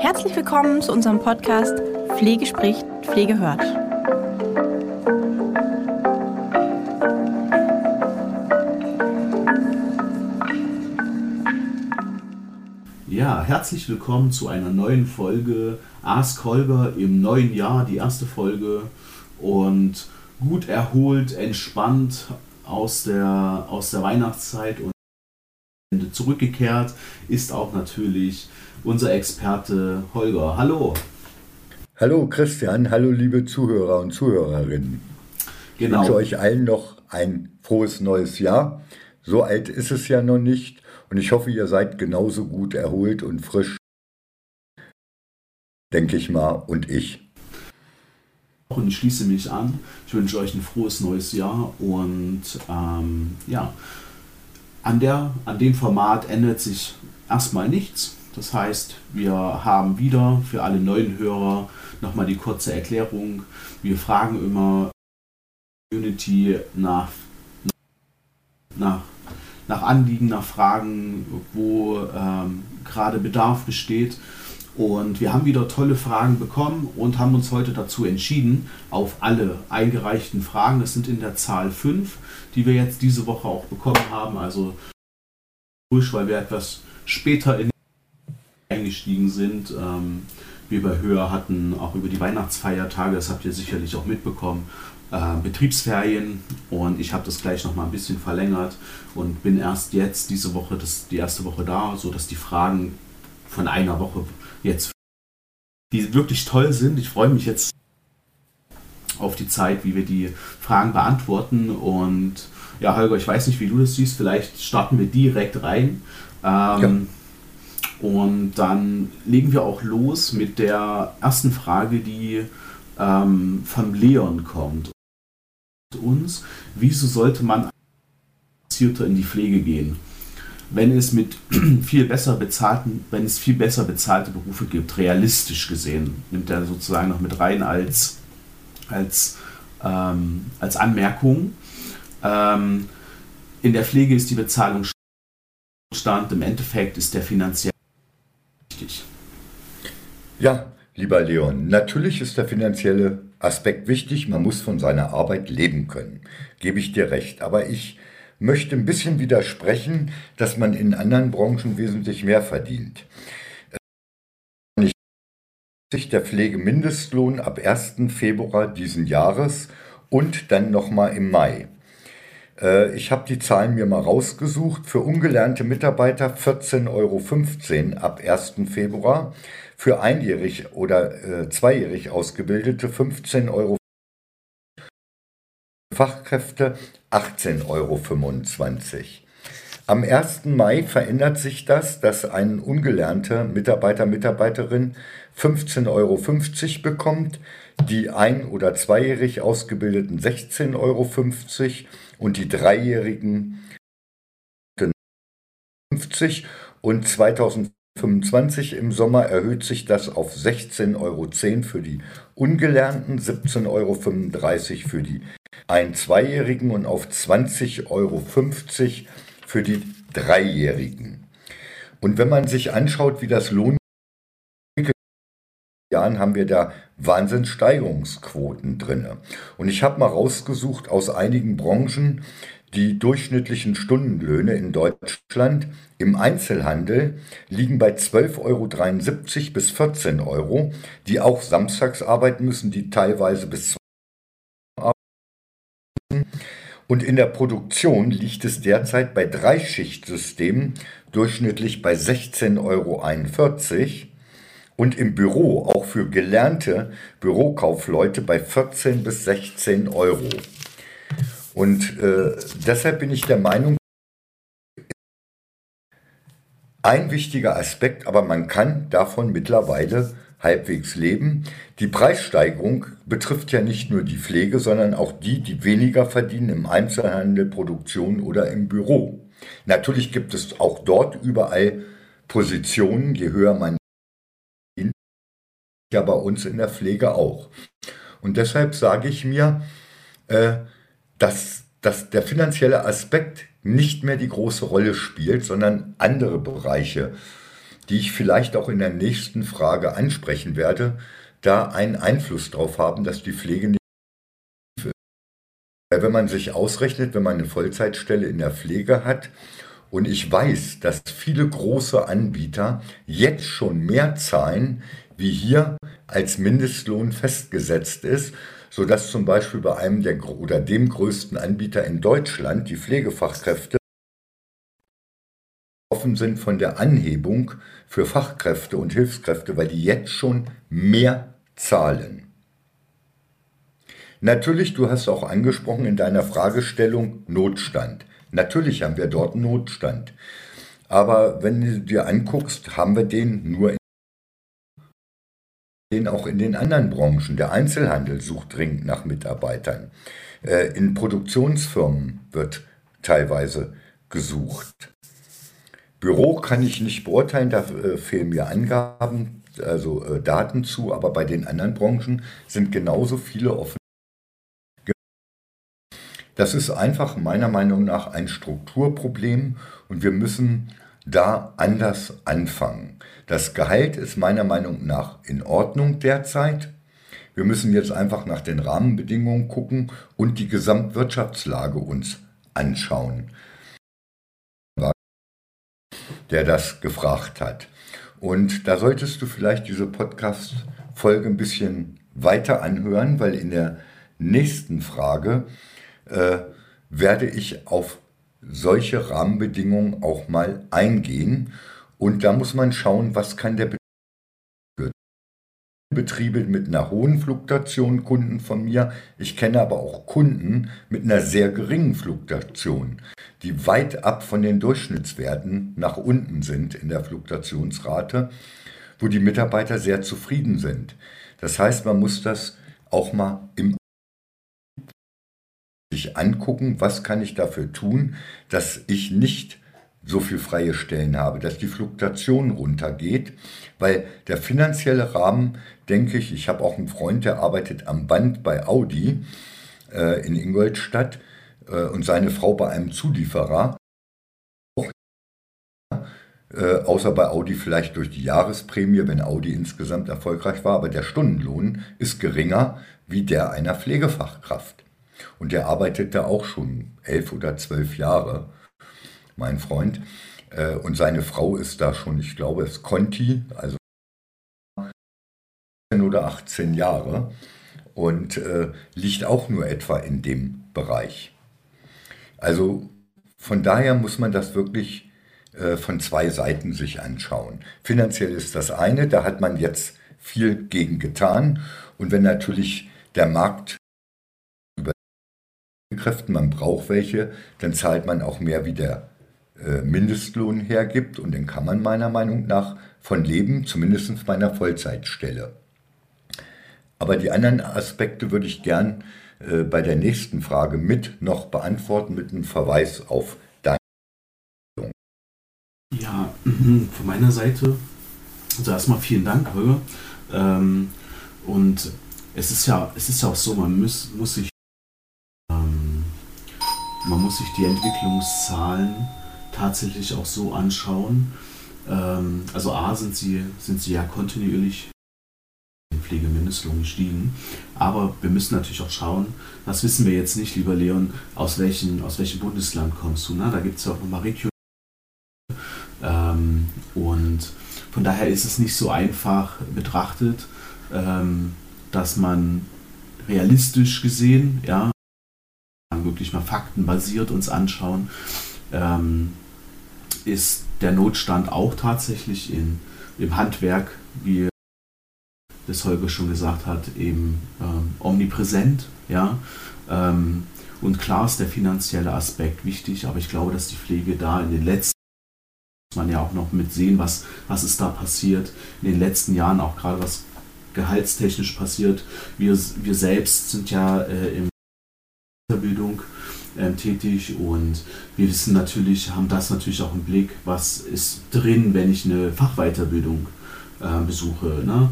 Herzlich willkommen zu unserem Podcast Pflege spricht, Pflege hört. Ja, herzlich willkommen zu einer neuen Folge Ask Holger im neuen Jahr, die erste Folge und gut erholt, entspannt aus der, aus der Weihnachtszeit und zurückgekehrt ist auch natürlich unser Experte Holger. Hallo. Hallo Christian, hallo liebe Zuhörer und Zuhörerinnen. Genau. Ich wünsche euch allen noch ein frohes neues Jahr. So alt ist es ja noch nicht und ich hoffe, ihr seid genauso gut erholt und frisch, denke ich mal, und ich. Und ich schließe mich an. Ich wünsche euch ein frohes neues Jahr und ähm, ja, an, der, an dem Format ändert sich erstmal nichts. Das heißt, wir haben wieder für alle neuen Hörer nochmal die kurze Erklärung. Wir fragen immer Community nach, nach, nach Anliegen, nach Fragen, wo ähm, gerade Bedarf besteht. Und wir haben wieder tolle Fragen bekommen und haben uns heute dazu entschieden, auf alle eingereichten Fragen, das sind in der Zahl fünf, die wir jetzt diese Woche auch bekommen haben, also weil wir etwas später in eingestiegen sind. Ähm, wir bei Höher hatten auch über die Weihnachtsfeiertage, das habt ihr sicherlich auch mitbekommen, äh, Betriebsferien und ich habe das gleich noch mal ein bisschen verlängert und bin erst jetzt diese Woche, das die erste Woche da, so dass die Fragen von einer Woche jetzt, die wirklich toll sind. Ich freue mich jetzt auf die Zeit, wie wir die Fragen beantworten und ja, Holger, ich weiß nicht, wie du das siehst. Vielleicht starten wir direkt rein. Ähm, ja. Und dann legen wir auch los mit der ersten Frage, die ähm, von Leon kommt. Uns, wieso sollte man in die Pflege gehen? Wenn es mit viel besser bezahlten, wenn es viel besser bezahlte Berufe gibt, realistisch gesehen, nimmt er sozusagen noch mit rein als, als, ähm, als Anmerkung. Ähm, in der Pflege ist die Bezahlung stand, im Endeffekt ist der finanziell wichtig. Ja, lieber Leon, natürlich ist der finanzielle Aspekt wichtig, man muss von seiner Arbeit leben können, gebe ich dir recht, aber ich möchte ein bisschen widersprechen, dass man in anderen Branchen wesentlich mehr verdient. Der Pflegemindestlohn ab 1. Februar diesen Jahres und dann nochmal im Mai. Äh, ich habe die Zahlen mir mal rausgesucht. Für ungelernte Mitarbeiter 14,15 Euro ab 1. Februar. Für einjährig oder äh, zweijährig Ausgebildete 15 Euro. Fachkräfte 18,25 Euro. Am 1. Mai verändert sich das, dass ein ungelernter Mitarbeiter, Mitarbeiterin 15,50 Euro bekommt, die ein- oder zweijährig Ausgebildeten 16,50 Euro und die Dreijährigen 50 und 2025 im Sommer erhöht sich das auf 16,10 Euro für die Ungelernten, 17,35 Euro für die ein-, zweijährigen und auf 20,50 Euro für die Dreijährigen. Und wenn man sich anschaut, wie das Lohn Jahren haben wir da Wahnsinnssteigerungsquoten drin. Und ich habe mal rausgesucht aus einigen Branchen die durchschnittlichen Stundenlöhne in Deutschland im Einzelhandel liegen bei 12,73 Euro bis 14 Euro, die auch samstags arbeiten müssen, die teilweise bis arbeiten. Und in der Produktion liegt es derzeit bei Dreischichtssystemen durchschnittlich bei 16,41 Euro und im Büro auch für gelernte Bürokaufleute bei 14 bis 16 Euro. Und äh, deshalb bin ich der Meinung, ein wichtiger Aspekt, aber man kann davon mittlerweile halbwegs leben. Die Preissteigerung betrifft ja nicht nur die Pflege, sondern auch die, die weniger verdienen im Einzelhandel, Produktion oder im Büro. Natürlich gibt es auch dort überall Positionen, je höher man ja bei uns in der Pflege auch. Und deshalb sage ich mir, äh, dass, dass der finanzielle Aspekt nicht mehr die große Rolle spielt, sondern andere Bereiche die ich vielleicht auch in der nächsten Frage ansprechen werde, da einen Einfluss darauf haben, dass die Pflege nicht wenn man sich ausrechnet, wenn man eine Vollzeitstelle in der Pflege hat und ich weiß, dass viele große Anbieter jetzt schon mehr zahlen, wie hier als Mindestlohn festgesetzt ist, sodass zum Beispiel bei einem der oder dem größten Anbieter in Deutschland die Pflegefachkräfte offen sind von der Anhebung für Fachkräfte und Hilfskräfte, weil die jetzt schon mehr zahlen. Natürlich, du hast auch angesprochen in deiner Fragestellung Notstand. Natürlich haben wir dort Notstand. Aber wenn du dir anguckst, haben wir den nur in den auch in den anderen Branchen. Der Einzelhandel sucht dringend nach Mitarbeitern. Äh, in Produktionsfirmen wird teilweise gesucht. Büro kann ich nicht beurteilen, da äh, fehlen mir Angaben, also äh, Daten zu, aber bei den anderen Branchen sind genauso viele offen. Das ist einfach meiner Meinung nach ein Strukturproblem und wir müssen da anders anfangen. Das Gehalt ist meiner Meinung nach in Ordnung derzeit. Wir müssen jetzt einfach nach den Rahmenbedingungen gucken und die Gesamtwirtschaftslage uns anschauen, der das gefragt hat. Und da solltest du vielleicht diese Podcast-Folge ein bisschen weiter anhören, weil in der nächsten Frage äh, werde ich auf solche Rahmenbedingungen auch mal eingehen. Und da muss man schauen, was kann der Betriebe mit einer hohen Fluktuation, Kunden von mir. Ich kenne aber auch Kunden mit einer sehr geringen Fluktuation, die weit ab von den Durchschnittswerten nach unten sind in der Fluktuationsrate, wo die Mitarbeiter sehr zufrieden sind. Das heißt, man muss das auch mal im sich angucken, was kann ich dafür tun, dass ich nicht so viel freie Stellen habe, dass die Fluktuation runtergeht, weil der finanzielle Rahmen, denke ich, ich habe auch einen Freund, der arbeitet am Band bei Audi äh, in Ingolstadt äh, und seine Frau bei einem Zulieferer, äh, außer bei Audi vielleicht durch die Jahresprämie, wenn Audi insgesamt erfolgreich war, aber der Stundenlohn ist geringer wie der einer Pflegefachkraft. Und der arbeitet da auch schon elf oder zwölf Jahre, mein Freund. Äh, und seine Frau ist da schon, ich glaube, es Conti, also 10 oder 18 Jahre und äh, liegt auch nur etwa in dem Bereich. Also von daher muss man das wirklich äh, von zwei Seiten sich anschauen. Finanziell ist das eine, da hat man jetzt viel gegen getan. Und wenn natürlich der Markt Kräften, man braucht welche, dann zahlt man auch mehr, wie der äh, Mindestlohn hergibt und dann kann man meiner Meinung nach von leben, zumindest bei einer Vollzeitstelle. Aber die anderen Aspekte würde ich gern äh, bei der nächsten Frage mit noch beantworten, mit einem Verweis auf deine. Ja, von meiner Seite, also erstmal vielen Dank, Holger. Ähm, und es ist ja, es ist ja auch so, man muss, muss sich man muss sich die Entwicklungszahlen tatsächlich auch so anschauen. Ähm, also A sind sie, sind sie ja kontinuierlich im Pflegemindestlohn gestiegen. Aber wir müssen natürlich auch schauen, das wissen wir jetzt nicht, lieber Leon, aus welchem, aus welchem Bundesland kommst du. Ne? Da gibt es ja auch nochmal Region. Ähm, und von daher ist es nicht so einfach betrachtet, ähm, dass man realistisch gesehen, ja, wirklich mal faktenbasiert uns anschauen, ähm, ist der Notstand auch tatsächlich in, im Handwerk, wie das Holger schon gesagt hat, eben ähm, omnipräsent. Ja? Ähm, und klar ist der finanzielle Aspekt wichtig, aber ich glaube, dass die Pflege da in den letzten muss man ja auch noch mit sehen, was, was ist da passiert in den letzten Jahren, auch gerade was gehaltstechnisch passiert. Wir, wir selbst sind ja äh, im Weiterbildung äh, tätig und wir wissen natürlich, haben das natürlich auch im Blick, was ist drin, wenn ich eine Fachweiterbildung äh, besuche. Ne?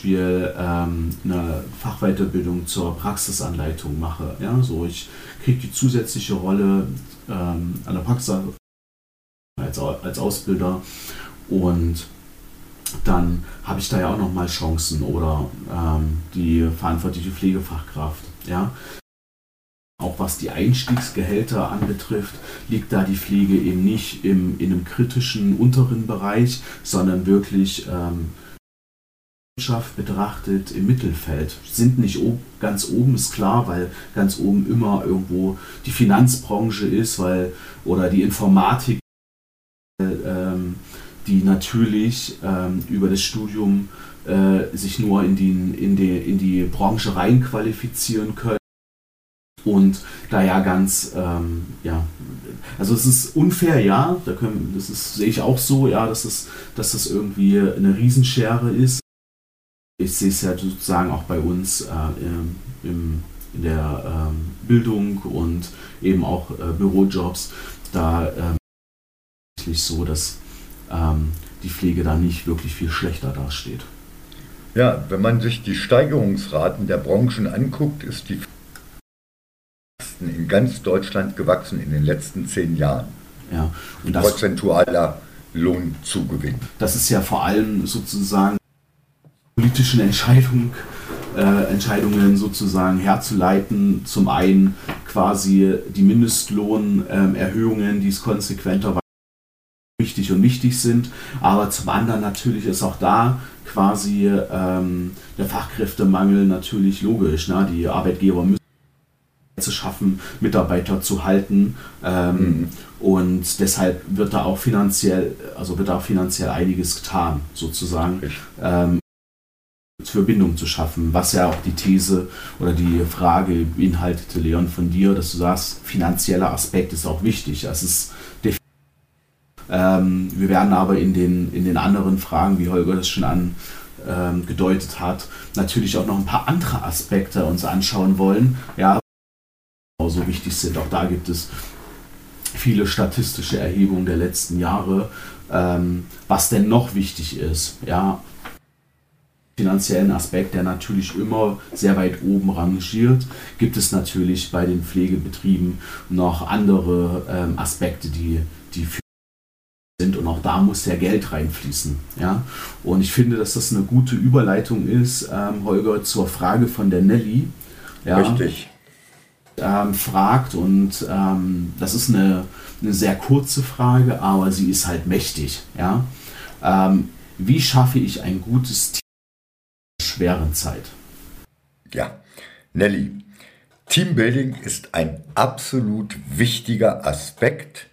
Beispiel ähm, eine Fachweiterbildung zur Praxisanleitung mache. Ja? So, ich kriege die zusätzliche Rolle ähm, an der Praxis als, als Ausbilder Und dann habe ich da ja auch nochmal Chancen oder ähm, die verantwortliche Pflegefachkraft. Ja. Auch was die Einstiegsgehälter anbetrifft, liegt da die Pflege eben nicht im, in einem kritischen unteren Bereich, sondern wirklich ähm, betrachtet im Mittelfeld. Sind nicht ob, ganz oben, ist klar, weil ganz oben immer irgendwo die Finanzbranche ist, weil oder die Informatik, ähm, die natürlich ähm, über das Studium äh, sich nur in die, in, die, in die Branche reinqualifizieren können. Und da ja ganz, ähm, ja, also es ist unfair, ja, da können, das ist, sehe ich auch so, ja, dass, es, dass das irgendwie eine Riesenschere ist ich sehe es ja sozusagen auch bei uns äh, im, in der ähm, Bildung und eben auch äh, Bürojobs, da ähm, so, dass ähm, die Pflege da nicht wirklich viel schlechter dasteht. Ja, wenn man sich die Steigerungsraten der Branchen anguckt, ist die in ganz Deutschland gewachsen in den letzten zehn Jahren. Ja, und das, prozentualer Lohnzugewinn. Das ist ja vor allem sozusagen politischen Entscheidung, äh, Entscheidungen sozusagen herzuleiten. Zum einen quasi die Mindestlohnerhöhungen, die es konsequenter wichtig und wichtig sind, aber zum anderen natürlich ist auch da quasi ähm, der Fachkräftemangel natürlich logisch. Ne? Die Arbeitgeber müssen zu schaffen, Mitarbeiter zu halten. Ähm, mhm. Und deshalb wird da auch finanziell, also wird da auch finanziell einiges getan, sozusagen. Ähm, Verbindung zu schaffen, was ja auch die These oder die Frage beinhaltete, Leon, von dir, dass du sagst, finanzieller Aspekt ist auch wichtig. Das ist ähm, wir werden aber in den, in den anderen Fragen, wie Holger das schon angedeutet ähm, hat, natürlich auch noch ein paar andere Aspekte uns anschauen wollen. Ja, so wichtig sind. Auch da gibt es viele statistische Erhebungen der letzten Jahre, ähm, was denn noch wichtig ist. Ja, finanziellen Aspekt, der natürlich immer sehr weit oben rangiert, gibt es natürlich bei den Pflegebetrieben noch andere ähm, Aspekte, die, die für sind und auch da muss ja Geld reinfließen. Ja? Und ich finde, dass das eine gute Überleitung ist, ähm, Holger, zur Frage von der Nelly. Ja? Richtig. Ähm, fragt und ähm, das ist eine, eine sehr kurze Frage, aber sie ist halt mächtig. Ja? Ähm, wie schaffe ich ein gutes Team? schweren Zeit. Ja, Nelly, Teambuilding ist ein absolut wichtiger Aspekt.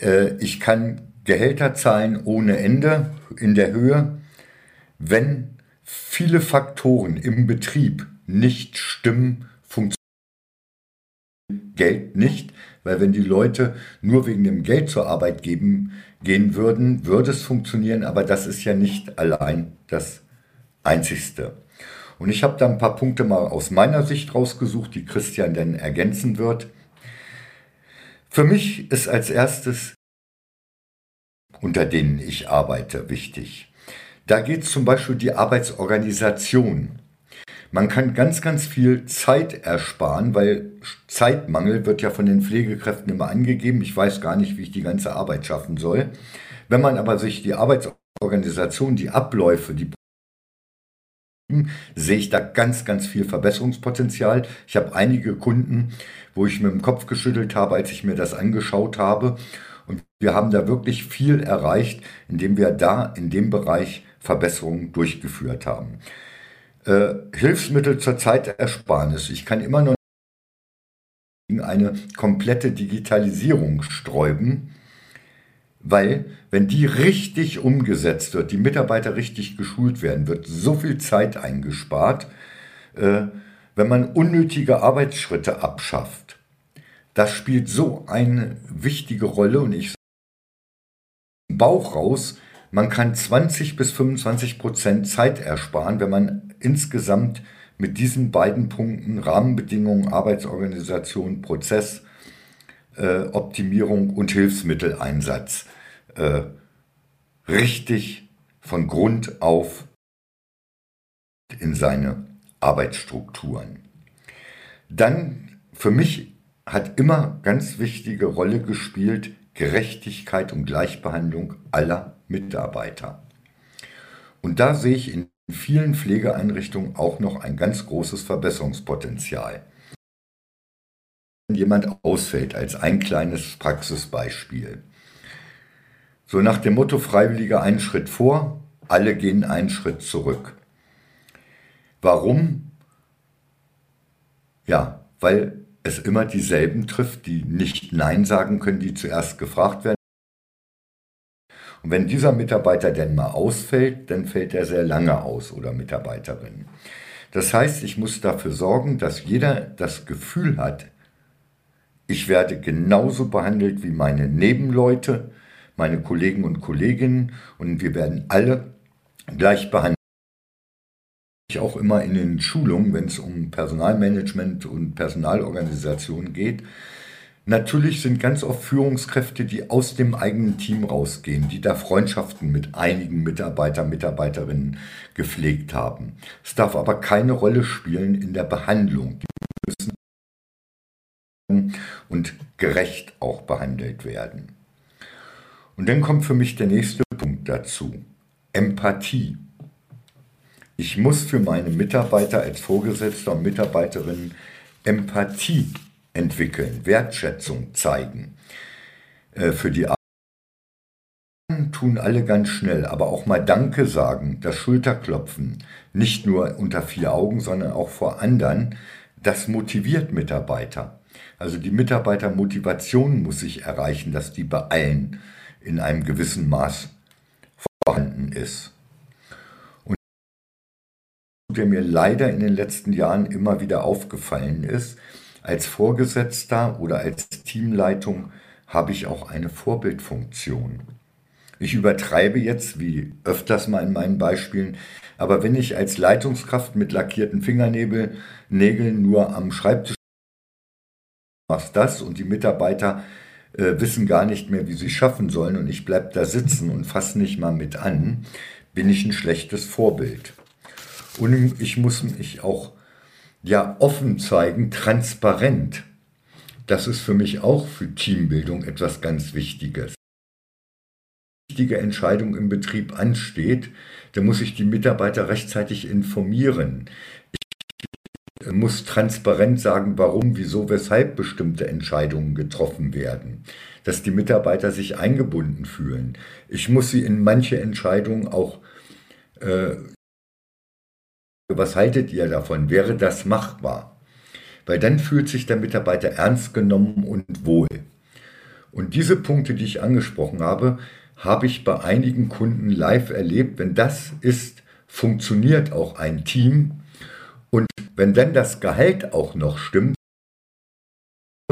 Äh, ich kann Gehälter zahlen ohne Ende in der Höhe, wenn viele Faktoren im Betrieb nicht stimmen, Geld nicht, weil wenn die Leute nur wegen dem Geld zur Arbeit geben, gehen würden, würde es funktionieren, aber das ist ja nicht allein das einzigste. Und ich habe da ein paar Punkte mal aus meiner Sicht rausgesucht, die Christian dann ergänzen wird. Für mich ist als erstes, unter denen ich arbeite, wichtig. Da geht es zum Beispiel die Arbeitsorganisation. Man kann ganz, ganz viel Zeit ersparen, weil Zeitmangel wird ja von den Pflegekräften immer angegeben. Ich weiß gar nicht, wie ich die ganze Arbeit schaffen soll. Wenn man aber sich die Arbeitsorganisation, die Abläufe, die sehe ich da ganz, ganz viel Verbesserungspotenzial. Ich habe einige Kunden, wo ich mit dem Kopf geschüttelt habe, als ich mir das angeschaut habe. Und wir haben da wirklich viel erreicht, indem wir da in dem Bereich Verbesserungen durchgeführt haben. Äh, Hilfsmittel zur Zeitersparnis. Ich kann immer noch eine komplette Digitalisierung sträuben. Weil, wenn die richtig umgesetzt wird, die Mitarbeiter richtig geschult werden, wird so viel Zeit eingespart, äh, wenn man unnötige Arbeitsschritte abschafft. Das spielt so eine wichtige Rolle und ich Bauch raus, man kann 20 bis 25 Prozent Zeit ersparen, wenn man insgesamt mit diesen beiden Punkten Rahmenbedingungen, Arbeitsorganisation, Prozess äh, Optimierung und Hilfsmitteleinsatz äh, richtig von Grund auf in seine Arbeitsstrukturen. Dann für mich hat immer ganz wichtige Rolle gespielt Gerechtigkeit und Gleichbehandlung aller Mitarbeiter. Und da sehe ich in vielen Pflegeeinrichtungen auch noch ein ganz großes Verbesserungspotenzial. Wenn jemand ausfällt, als ein kleines Praxisbeispiel. So nach dem Motto Freiwilliger einen Schritt vor, alle gehen einen Schritt zurück. Warum? Ja, weil es immer dieselben trifft, die nicht Nein sagen können, die zuerst gefragt werden. Und wenn dieser Mitarbeiter denn mal ausfällt, dann fällt er sehr lange aus oder Mitarbeiterin. Das heißt, ich muss dafür sorgen, dass jeder das Gefühl hat, ich werde genauso behandelt wie meine Nebenleute, meine Kollegen und Kolleginnen und wir werden alle gleich behandelt. Ich auch immer in den Schulungen, wenn es um Personalmanagement und Personalorganisation geht, Natürlich sind ganz oft Führungskräfte, die aus dem eigenen Team rausgehen, die da Freundschaften mit einigen Mitarbeiter, Mitarbeiterinnen gepflegt haben. Es darf aber keine Rolle spielen in der Behandlung. Die müssen und gerecht auch behandelt werden. Und dann kommt für mich der nächste Punkt dazu. Empathie. Ich muss für meine Mitarbeiter als Vorgesetzter und Mitarbeiterinnen Empathie entwickeln, Wertschätzung zeigen äh, für die Arbeit. Tun alle ganz schnell, aber auch mal Danke sagen, das Schulterklopfen, nicht nur unter vier Augen, sondern auch vor anderen, das motiviert Mitarbeiter. Also die Mitarbeitermotivation muss sich erreichen, dass die bei allen in einem gewissen Maß vorhanden ist. Und der mir leider in den letzten Jahren immer wieder aufgefallen ist, als Vorgesetzter oder als Teamleitung habe ich auch eine Vorbildfunktion. Ich übertreibe jetzt, wie öfters mal in meinen Beispielen, aber wenn ich als Leitungskraft mit lackierten Fingernägeln nur am Schreibtisch machst das und die Mitarbeiter äh, wissen gar nicht mehr, wie sie schaffen sollen und ich bleibe da sitzen und fasse nicht mal mit an, bin ich ein schlechtes Vorbild. Und ich muss mich auch ja offen zeigen, transparent. Das ist für mich auch für Teambildung etwas ganz Wichtiges. Wichtige Entscheidung im Betrieb ansteht, da muss ich die Mitarbeiter rechtzeitig informieren. Ich muss transparent sagen, warum, wieso, weshalb bestimmte Entscheidungen getroffen werden, dass die Mitarbeiter sich eingebunden fühlen. Ich muss sie in manche Entscheidungen auch äh, was haltet ihr davon? Wäre das machbar? Weil dann fühlt sich der Mitarbeiter ernst genommen und wohl. Und diese Punkte, die ich angesprochen habe, habe ich bei einigen Kunden live erlebt. Wenn das ist, funktioniert auch ein Team. Und wenn dann das Gehalt auch noch stimmt,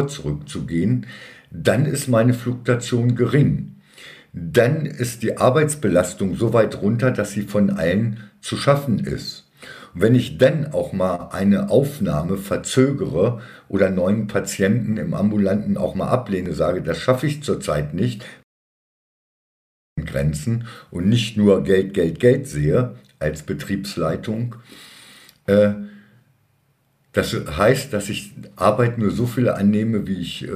zurückzugehen, dann ist meine Fluktuation gering. Dann ist die Arbeitsbelastung so weit runter, dass sie von allen zu schaffen ist. Wenn ich dann auch mal eine Aufnahme verzögere oder neuen Patienten im ambulanten auch mal ablehne, sage, das schaffe ich zurzeit nicht, Grenzen und nicht nur Geld, Geld, Geld sehe als Betriebsleitung, äh, das heißt, dass ich Arbeit nur so viele annehme, wie ich äh,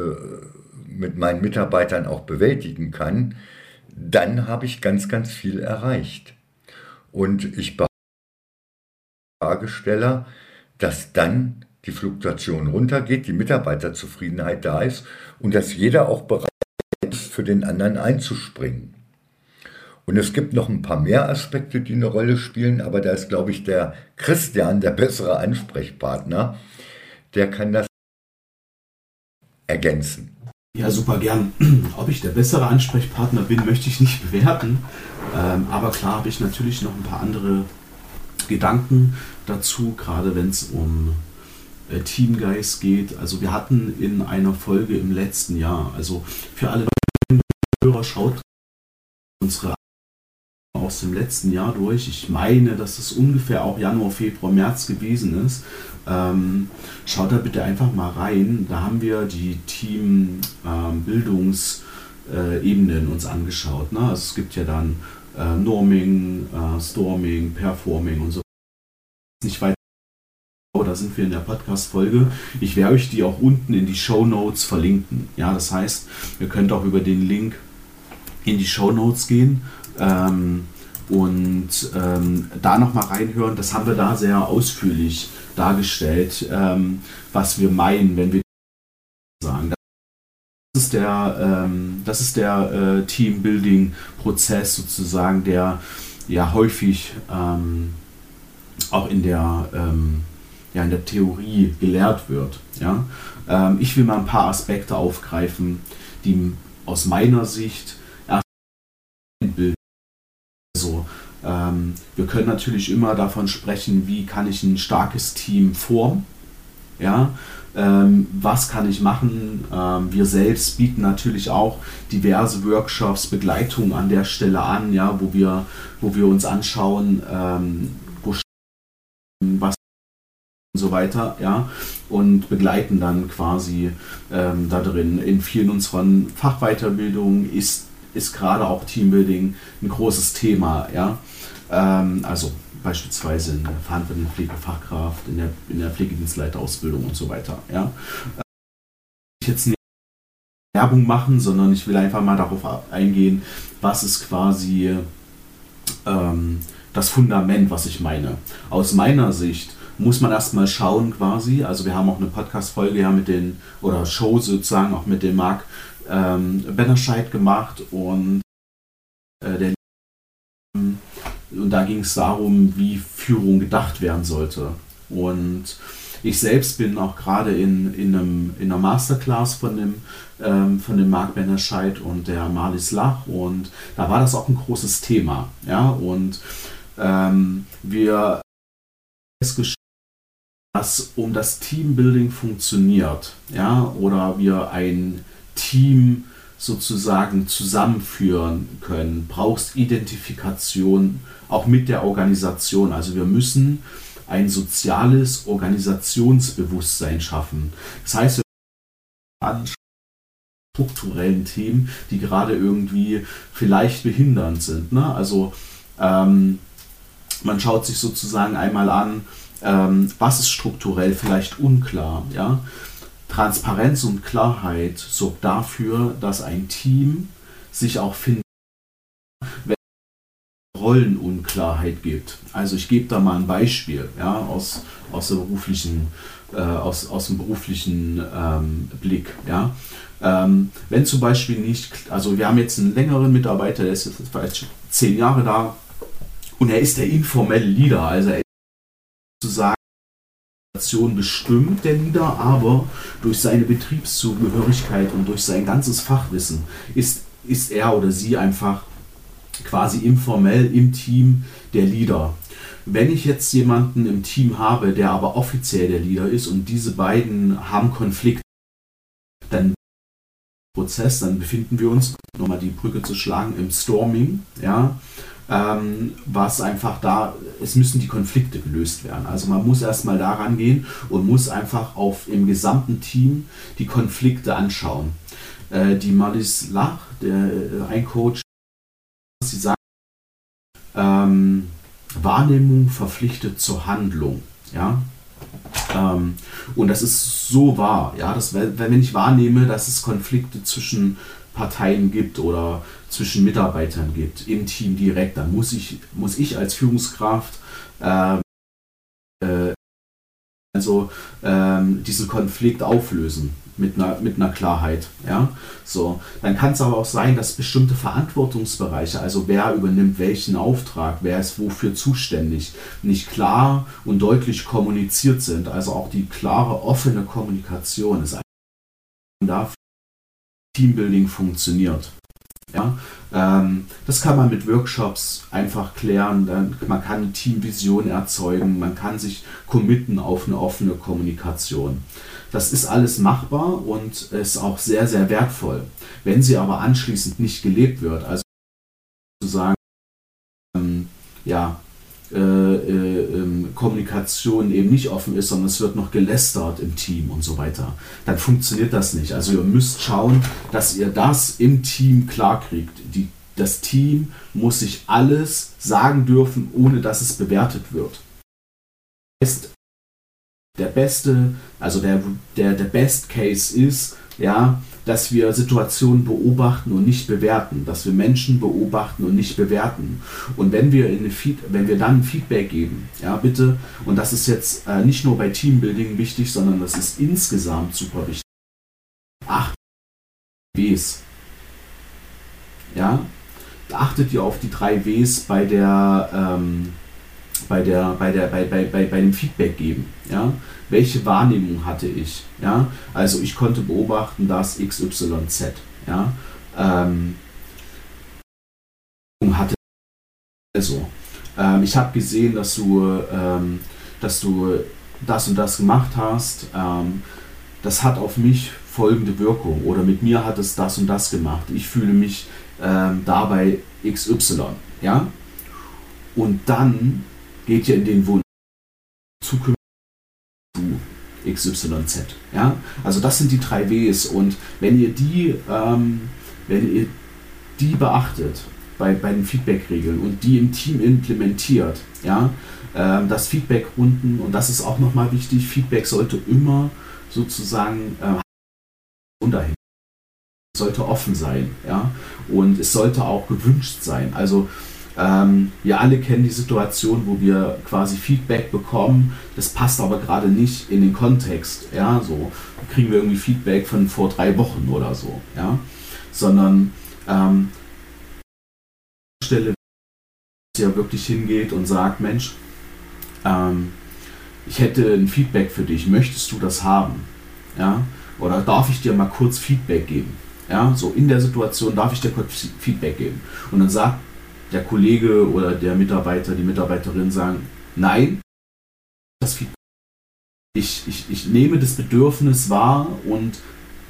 mit meinen Mitarbeitern auch bewältigen kann, dann habe ich ganz, ganz viel erreicht. Und ich Fragesteller, dass dann die Fluktuation runtergeht, die Mitarbeiterzufriedenheit da ist und dass jeder auch bereit ist, für den anderen einzuspringen. Und es gibt noch ein paar mehr Aspekte, die eine Rolle spielen, aber da ist, glaube ich, der Christian der bessere Ansprechpartner. Der kann das ergänzen. Ja, super gern. Ob ich der bessere Ansprechpartner bin, möchte ich nicht bewerten. Ähm, aber klar habe ich natürlich noch ein paar andere Gedanken dazu, gerade wenn es um äh, Teamgeist geht. Also wir hatten in einer Folge im letzten Jahr, also für alle Hörer schaut unsere aus dem letzten Jahr durch. Ich meine, dass es ungefähr auch Januar, Februar, März gewesen ist. Ähm, schaut da bitte einfach mal rein. Da haben wir die Teambildungsebenen äh, uns angeschaut. Ne? Also es gibt ja dann äh, Norming, äh, Storming, Performing und so. Nicht weiter. Da sind wir in der Podcast-Folge. Ich werde euch die auch unten in die Show Notes verlinken. Ja, das heißt, ihr könnt auch über den Link in die Show Notes gehen. Ähm, und ähm, da nochmal reinhören, das haben wir da sehr ausführlich dargestellt, ähm, was wir meinen, wenn wir ist der, ähm, das ist der äh, Teambuilding-Prozess sozusagen, der ja häufig ähm, auch in der, ähm, ja, in der Theorie gelehrt wird. Ja? Ähm, ich will mal ein paar Aspekte aufgreifen, die aus meiner Sicht also, ähm, wir können natürlich immer davon sprechen, wie kann ich ein starkes Team formen. Ja, ähm, was kann ich machen? Ähm, wir selbst bieten natürlich auch diverse Workshops, Begleitungen an der Stelle an, ja, wo wir, wo wir uns anschauen, ähm, wo was und so weiter, ja, und begleiten dann quasi ähm, da drin. In vielen unseren Fachweiterbildungen ist, ist gerade auch Teambuilding ein großes Thema, ja. Ähm, also beispielsweise in der verantwortlichen Pflegefachkraft, in der, in der Pflegedienstleiterausbildung und so weiter. Ja. Ich jetzt nicht Werbung machen, sondern ich will einfach mal darauf eingehen, was ist quasi ähm, das Fundament, was ich meine. Aus meiner Sicht muss man erstmal schauen quasi, also wir haben auch eine Podcast-Folge ja mit den, oder Show sozusagen auch mit dem Marc ähm, Bennerscheid gemacht und äh, der und da ging es darum, wie Führung gedacht werden sollte. Und ich selbst bin auch gerade in, in, in einer Masterclass von dem, ähm, von dem Marc Bennerscheid und der Marlies Lach und da war das auch ein großes Thema. Ja? Und ähm, wir festgestellt, dass um das Teambuilding funktioniert, ja, oder wir ein Team sozusagen zusammenführen können, brauchst Identifikation auch mit der Organisation. Also wir müssen ein soziales Organisationsbewusstsein schaffen. Das heißt, wir an strukturellen Themen, die gerade irgendwie vielleicht behindernd sind. Ne? Also ähm, man schaut sich sozusagen einmal an, ähm, was ist strukturell vielleicht unklar. Ja? Transparenz und Klarheit sorgt dafür, dass ein Team sich auch findet, wenn es Rollenunklarheit gibt. Also ich gebe da mal ein Beispiel ja, aus, aus, der beruflichen, äh, aus, aus dem beruflichen ähm, Blick. Ja. Ähm, wenn zum Beispiel nicht, also wir haben jetzt einen längeren Mitarbeiter, der ist jetzt vielleicht zehn Jahre da und er ist der informelle Leader, also er ist sozusagen bestimmt der Leader, aber durch seine Betriebszugehörigkeit und durch sein ganzes Fachwissen ist, ist er oder sie einfach quasi informell im Team der Leader. Wenn ich jetzt jemanden im Team habe, der aber offiziell der Leader ist und diese beiden haben Konflikt, dann Prozess, dann befinden wir uns, nochmal die Brücke zu schlagen, im Storming, ja, ähm, was einfach da, es müssen die Konflikte gelöst werden. Also man muss erstmal da rangehen und muss einfach auf im gesamten Team die Konflikte anschauen. Äh, die Malis Lach, der äh, ein Coach, sie sagt, ähm, Wahrnehmung verpflichtet zur Handlung. Ja, ähm, und das ist so wahr, ja, dass, wenn ich wahrnehme, dass es Konflikte zwischen Parteien gibt oder zwischen Mitarbeitern gibt, im Team direkt, dann muss ich, muss ich als Führungskraft ähm, äh, also ähm, diesen Konflikt auflösen mit einer, mit einer Klarheit. Ja? So, dann kann es aber auch sein, dass bestimmte Verantwortungsbereiche, also wer übernimmt welchen Auftrag, wer ist wofür zuständig, nicht klar und deutlich kommuniziert sind. Also auch die klare, offene Kommunikation ist dafür, Teambuilding funktioniert. Ja, ähm, das kann man mit Workshops einfach klären. Dann, man kann eine Teamvision erzeugen, man kann sich committen auf eine offene Kommunikation. Das ist alles machbar und ist auch sehr, sehr wertvoll. Wenn sie aber anschließend nicht gelebt wird, also sozusagen, ähm, ja, äh, äh, ähm, Kommunikation eben nicht offen ist, sondern es wird noch gelästert im Team und so weiter, dann funktioniert das nicht. Also ihr müsst schauen, dass ihr das im Team klarkriegt. Die, das Team muss sich alles sagen dürfen, ohne dass es bewertet wird. Ist der beste, also der, der, der Best Case ist, ja, dass wir Situationen beobachten und nicht bewerten, dass wir Menschen beobachten und nicht bewerten. Und wenn wir, in Feed, wenn wir dann Feedback geben, ja bitte, und das ist jetzt äh, nicht nur bei Teambuilding wichtig, sondern das ist insgesamt super wichtig. Acht Ws. Ja, achtet ihr auf die drei Ws bei der ähm, bei der bei der bei, bei, bei, bei dem Feedback geben. Ja, welche Wahrnehmung hatte ich? Ja, also ich konnte beobachten, dass XYZ. Ja, ähm, hatte also ähm, ich habe gesehen, dass du ähm, dass du das und das gemacht hast. Ähm, das hat auf mich folgende Wirkung oder mit mir hat es das und das gemacht. Ich fühle mich ähm, dabei XY. Ja? Und dann geht ihr in den Wunsch zukünftig zu XYZ. Ja? Also das sind die drei Ws und wenn ihr die, ähm, wenn ihr die beachtet bei, bei den Feedback-Regeln und die im Team implementiert, ja, ähm, das Feedback-Runden, und das ist auch nochmal wichtig, Feedback sollte immer sozusagen äh, sollte offen sein, ja, und es sollte auch gewünscht sein. Also ähm, wir alle kennen die Situation, wo wir quasi Feedback bekommen, das passt aber gerade nicht in den Kontext, ja, so. Kriegen wir irgendwie Feedback von vor drei Wochen oder so, ja, sondern ähm, Stelle ja wirklich hingeht und sagt, Mensch, ähm, ich hätte ein Feedback für dich, möchtest du das haben, ja, oder darf ich dir mal kurz Feedback geben? Ja, so in der Situation darf ich dir kurz Feedback geben. Und dann sagt der Kollege oder der Mitarbeiter, die Mitarbeiterin sagen, nein, das Feedback. Ich, ich, ich nehme das Bedürfnis wahr und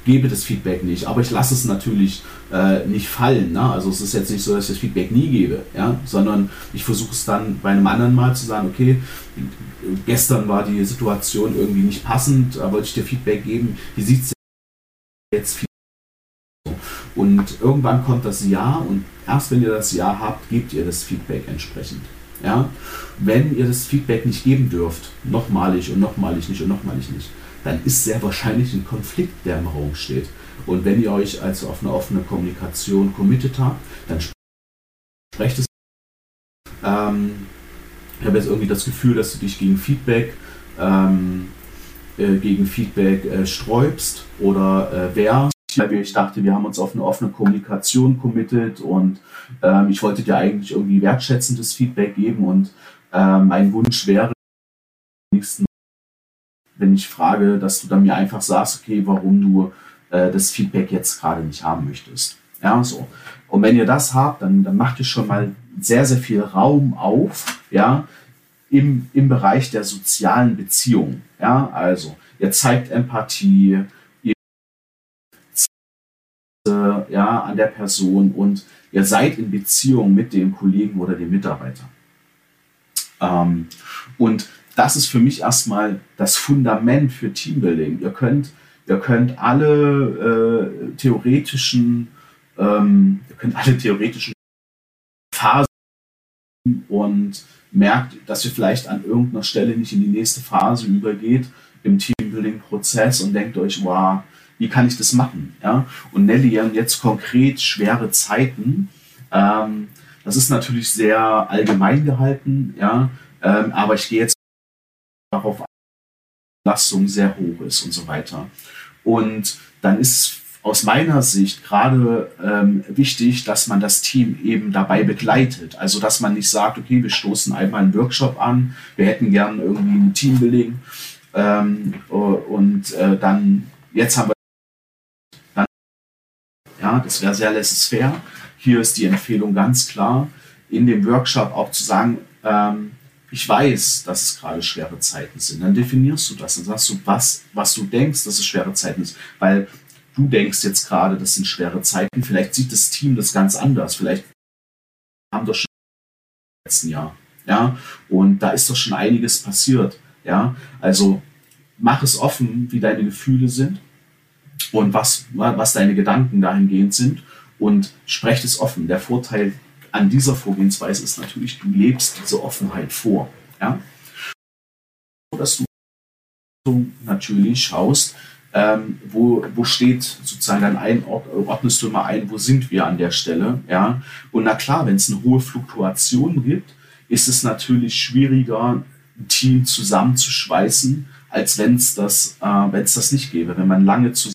gebe das Feedback nicht. Aber ich lasse es natürlich äh, nicht fallen. Ne? Also es ist jetzt nicht so, dass ich das Feedback nie gebe, ja? sondern ich versuche es dann bei einem anderen Mal zu sagen, okay, gestern war die Situation irgendwie nicht passend, da wollte ich dir Feedback geben. Wie sieht es jetzt und irgendwann kommt das Ja und erst wenn ihr das Ja habt, gebt ihr das Feedback entsprechend. Ja? Wenn ihr das Feedback nicht geben dürft, nochmalig und nochmalig nicht und nochmalig nicht, dann ist sehr wahrscheinlich ein Konflikt, der im Raum steht. Und wenn ihr euch also auf eine offene Kommunikation committed habt, dann sprecht es. Ähm, ich habe jetzt irgendwie das Gefühl, dass du dich gegen Feedback ähm, äh, gegen Feedback äh, sträubst oder äh, wehrst ich dachte, wir haben uns auf eine offene Kommunikation committed und ähm, ich wollte dir eigentlich irgendwie wertschätzendes Feedback geben und ähm, mein Wunsch wäre, wenn ich frage, dass du dann mir einfach sagst, okay, warum du äh, das Feedback jetzt gerade nicht haben möchtest. Ja, so. Und wenn ihr das habt, dann, dann macht ihr schon mal sehr, sehr viel Raum auf, ja, im, im Bereich der sozialen Beziehungen. Ja, also ihr zeigt Empathie, ja, an der Person und ihr seid in Beziehung mit dem Kollegen oder dem Mitarbeiter. Ähm, und das ist für mich erstmal das Fundament für Teambuilding. Ihr könnt, ihr könnt alle äh, theoretischen, ähm, ihr könnt alle theoretischen Phasen und merkt, dass ihr vielleicht an irgendeiner Stelle nicht in die nächste Phase übergeht im Teambuilding-Prozess und denkt euch, wow, wie kann ich das machen? Ja? Und Nelly jetzt konkret schwere Zeiten. Ähm, das ist natürlich sehr allgemein gehalten, ja, ähm, aber ich gehe jetzt darauf, dass die Belastung sehr hoch ist und so weiter. Und dann ist aus meiner Sicht gerade ähm, wichtig, dass man das Team eben dabei begleitet. Also dass man nicht sagt, okay, wir stoßen einmal einen Workshop an, wir hätten gern irgendwie ein Teambuilding ähm, und äh, dann jetzt haben wir das wäre sehr laissez-faire. Hier ist die Empfehlung ganz klar, in dem Workshop auch zu sagen, ähm, ich weiß, dass es gerade schwere Zeiten sind. Dann definierst du das und sagst du, was, was du denkst, dass es schwere Zeiten sind. Weil du denkst jetzt gerade, das sind schwere Zeiten. Vielleicht sieht das Team das ganz anders. Vielleicht haben doch schon im letzten Jahr. Ja, und da ist doch schon einiges passiert. Ja, also mach es offen, wie deine Gefühle sind und was, was deine Gedanken dahingehend sind und sprecht es offen. Der Vorteil an dieser Vorgehensweise ist natürlich, du lebst diese Offenheit vor. Ja? Dass du natürlich schaust, ähm, wo, wo steht sozusagen dann ein, ordnest du immer ein, wo sind wir an der Stelle, ja. Und na klar, wenn es eine hohe Fluktuation gibt, ist es natürlich schwieriger, ein Team zusammenzuschweißen, als wenn es das, äh, wenn es das nicht gäbe. Wenn man lange zusammen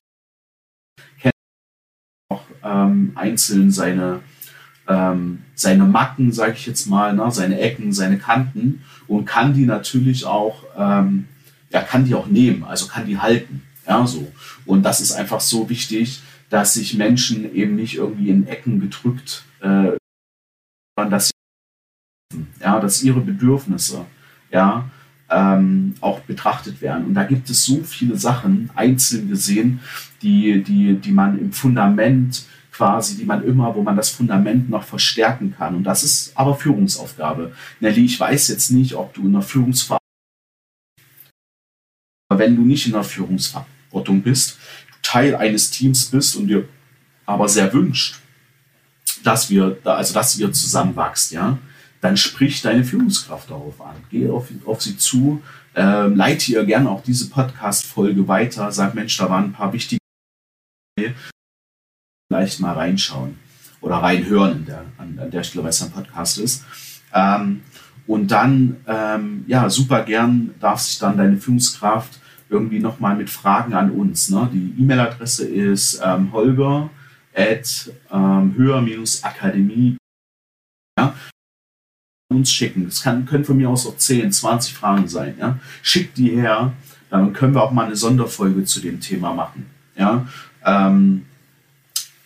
ähm, einzeln seine ähm, seine Macken, sage ich jetzt mal, ne, seine Ecken, seine Kanten und kann die natürlich auch, ähm, ja, kann die auch nehmen, also kann die halten. Ja, so. Und das ist einfach so wichtig, dass sich Menschen eben nicht irgendwie in Ecken gedrückt, äh, sondern dass, sie, ja, dass ihre Bedürfnisse ja, ähm, auch betrachtet werden. Und da gibt es so viele Sachen, einzeln gesehen, die, die, die man im Fundament quasi, die man immer, wo man das Fundament noch verstärken kann. Und das ist aber Führungsaufgabe. Nelly, ich weiß jetzt nicht, ob du in der Führungsverantwortung, wenn du nicht in der Führungsverantwortung bist, Teil eines Teams bist und dir aber sehr wünscht, dass wir, also dass ihr zusammenwachst, ja, dann sprich deine Führungskraft darauf an. Geh auf, auf sie zu, äh, leite ihr gerne auch diese Podcast-Folge weiter, sag, Mensch, da waren ein paar wichtige vielleicht mal reinschauen oder reinhören der, an, an, der Stelle, weil es ein Podcast ist. Ähm, und dann, ähm, ja, super gern darf sich dann deine Führungskraft irgendwie nochmal mit Fragen an uns. Ne? Die E-Mail-Adresse ist ähm, holger at ähm, höher-akademie. Ja? Uns schicken. Das kann, können von mir aus auch 10, 20 Fragen sein. Ja? Schickt die her, dann können wir auch mal eine Sonderfolge zu dem Thema machen. Ja? Ähm,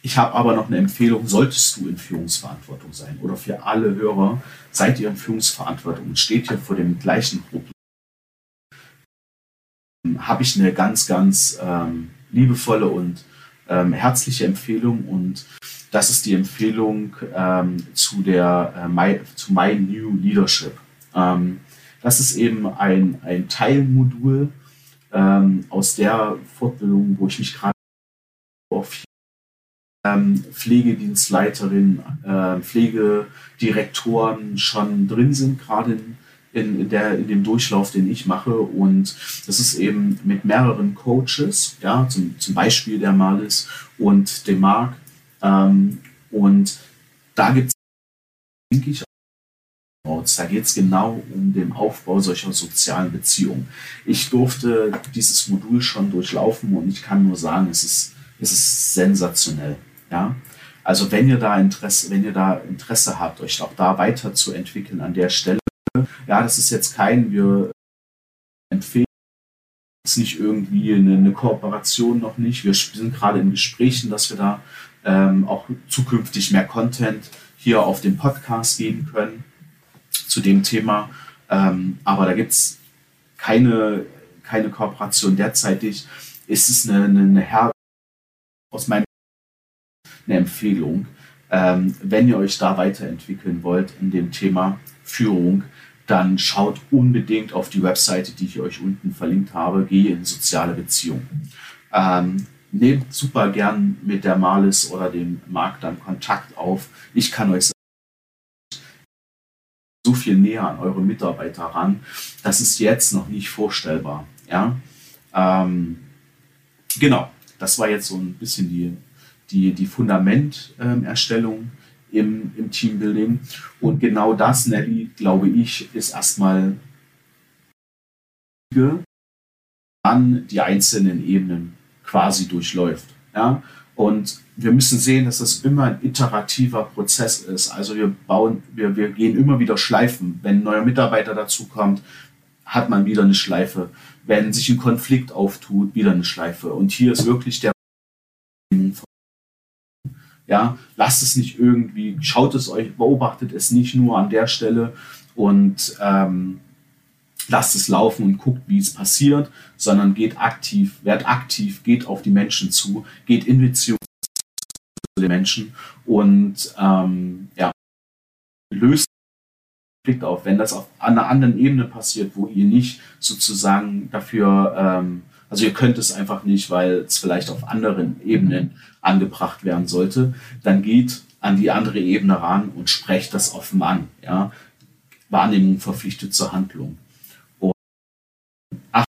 ich habe aber noch eine Empfehlung, solltest du in Führungsverantwortung sein oder für alle Hörer, seid ihr in Führungsverantwortung und steht ihr vor dem gleichen Problem, habe ich eine ganz, ganz ähm, liebevolle und ähm, herzliche Empfehlung und das ist die Empfehlung ähm, zu, der, äh, my, zu My New Leadership. Ähm, das ist eben ein, ein Teilmodul ähm, aus der Fortbildung, wo ich mich gerade ähm, Pflegedienstleiterinnen, äh, Pflegedirektoren schon drin sind, gerade in, in, der, in dem Durchlauf, den ich mache. Und das ist eben mit mehreren Coaches, ja, zum, zum Beispiel der Malis und dem Marc. Ähm, und da gibt es, denke ich, da geht es genau um den Aufbau solcher sozialen Beziehungen. Ich durfte dieses Modul schon durchlaufen und ich kann nur sagen, es ist, es ist sensationell. Ja? Also wenn ihr da Interesse, wenn ihr da Interesse habt, euch auch da weiterzuentwickeln an der Stelle, ja, das ist jetzt kein, wir empfehlen jetzt nicht irgendwie eine, eine Kooperation noch nicht. Wir sind gerade in Gesprächen, dass wir da ähm, auch zukünftig mehr Content hier auf dem Podcast geben können zu dem Thema. Ähm, aber da gibt es keine, keine Kooperation derzeitig. Ist es eine, eine, eine Her aus meinem eine Empfehlung, ähm, wenn ihr euch da weiterentwickeln wollt in dem Thema Führung, dann schaut unbedingt auf die Webseite, die ich euch unten verlinkt habe, gehe in soziale Beziehungen. Ähm, nehmt super gern mit der Malis oder dem Marc dann Kontakt auf. Ich kann euch so viel näher an eure Mitarbeiter ran. Das ist jetzt noch nicht vorstellbar. Ja? Ähm, genau, das war jetzt so ein bisschen die die, die Fundamenterstellung im, im Teambuilding. Und genau das, Nelly, glaube ich, ist erstmal an die einzelnen Ebenen quasi durchläuft. Ja? Und wir müssen sehen, dass das immer ein iterativer Prozess ist. Also wir bauen, wir, wir gehen immer wieder Schleifen. Wenn ein neuer Mitarbeiter dazukommt, hat man wieder eine Schleife. Wenn sich ein Konflikt auftut, wieder eine Schleife. Und hier ist wirklich der ja, lasst es nicht irgendwie, schaut es euch, beobachtet es nicht nur an der Stelle und ähm, lasst es laufen und guckt, wie es passiert, sondern geht aktiv, werdet aktiv, geht auf die Menschen zu, geht in Beziehung zu den Menschen und ähm, ja, löst Konflikt auf. Wenn das auf einer anderen Ebene passiert, wo ihr nicht sozusagen dafür ähm, also ihr könnt es einfach nicht, weil es vielleicht auf anderen Ebenen angebracht werden sollte. Dann geht an die andere Ebene ran und sprecht das offen an. Ja? Wahrnehmung verpflichtet zur Handlung. Und acht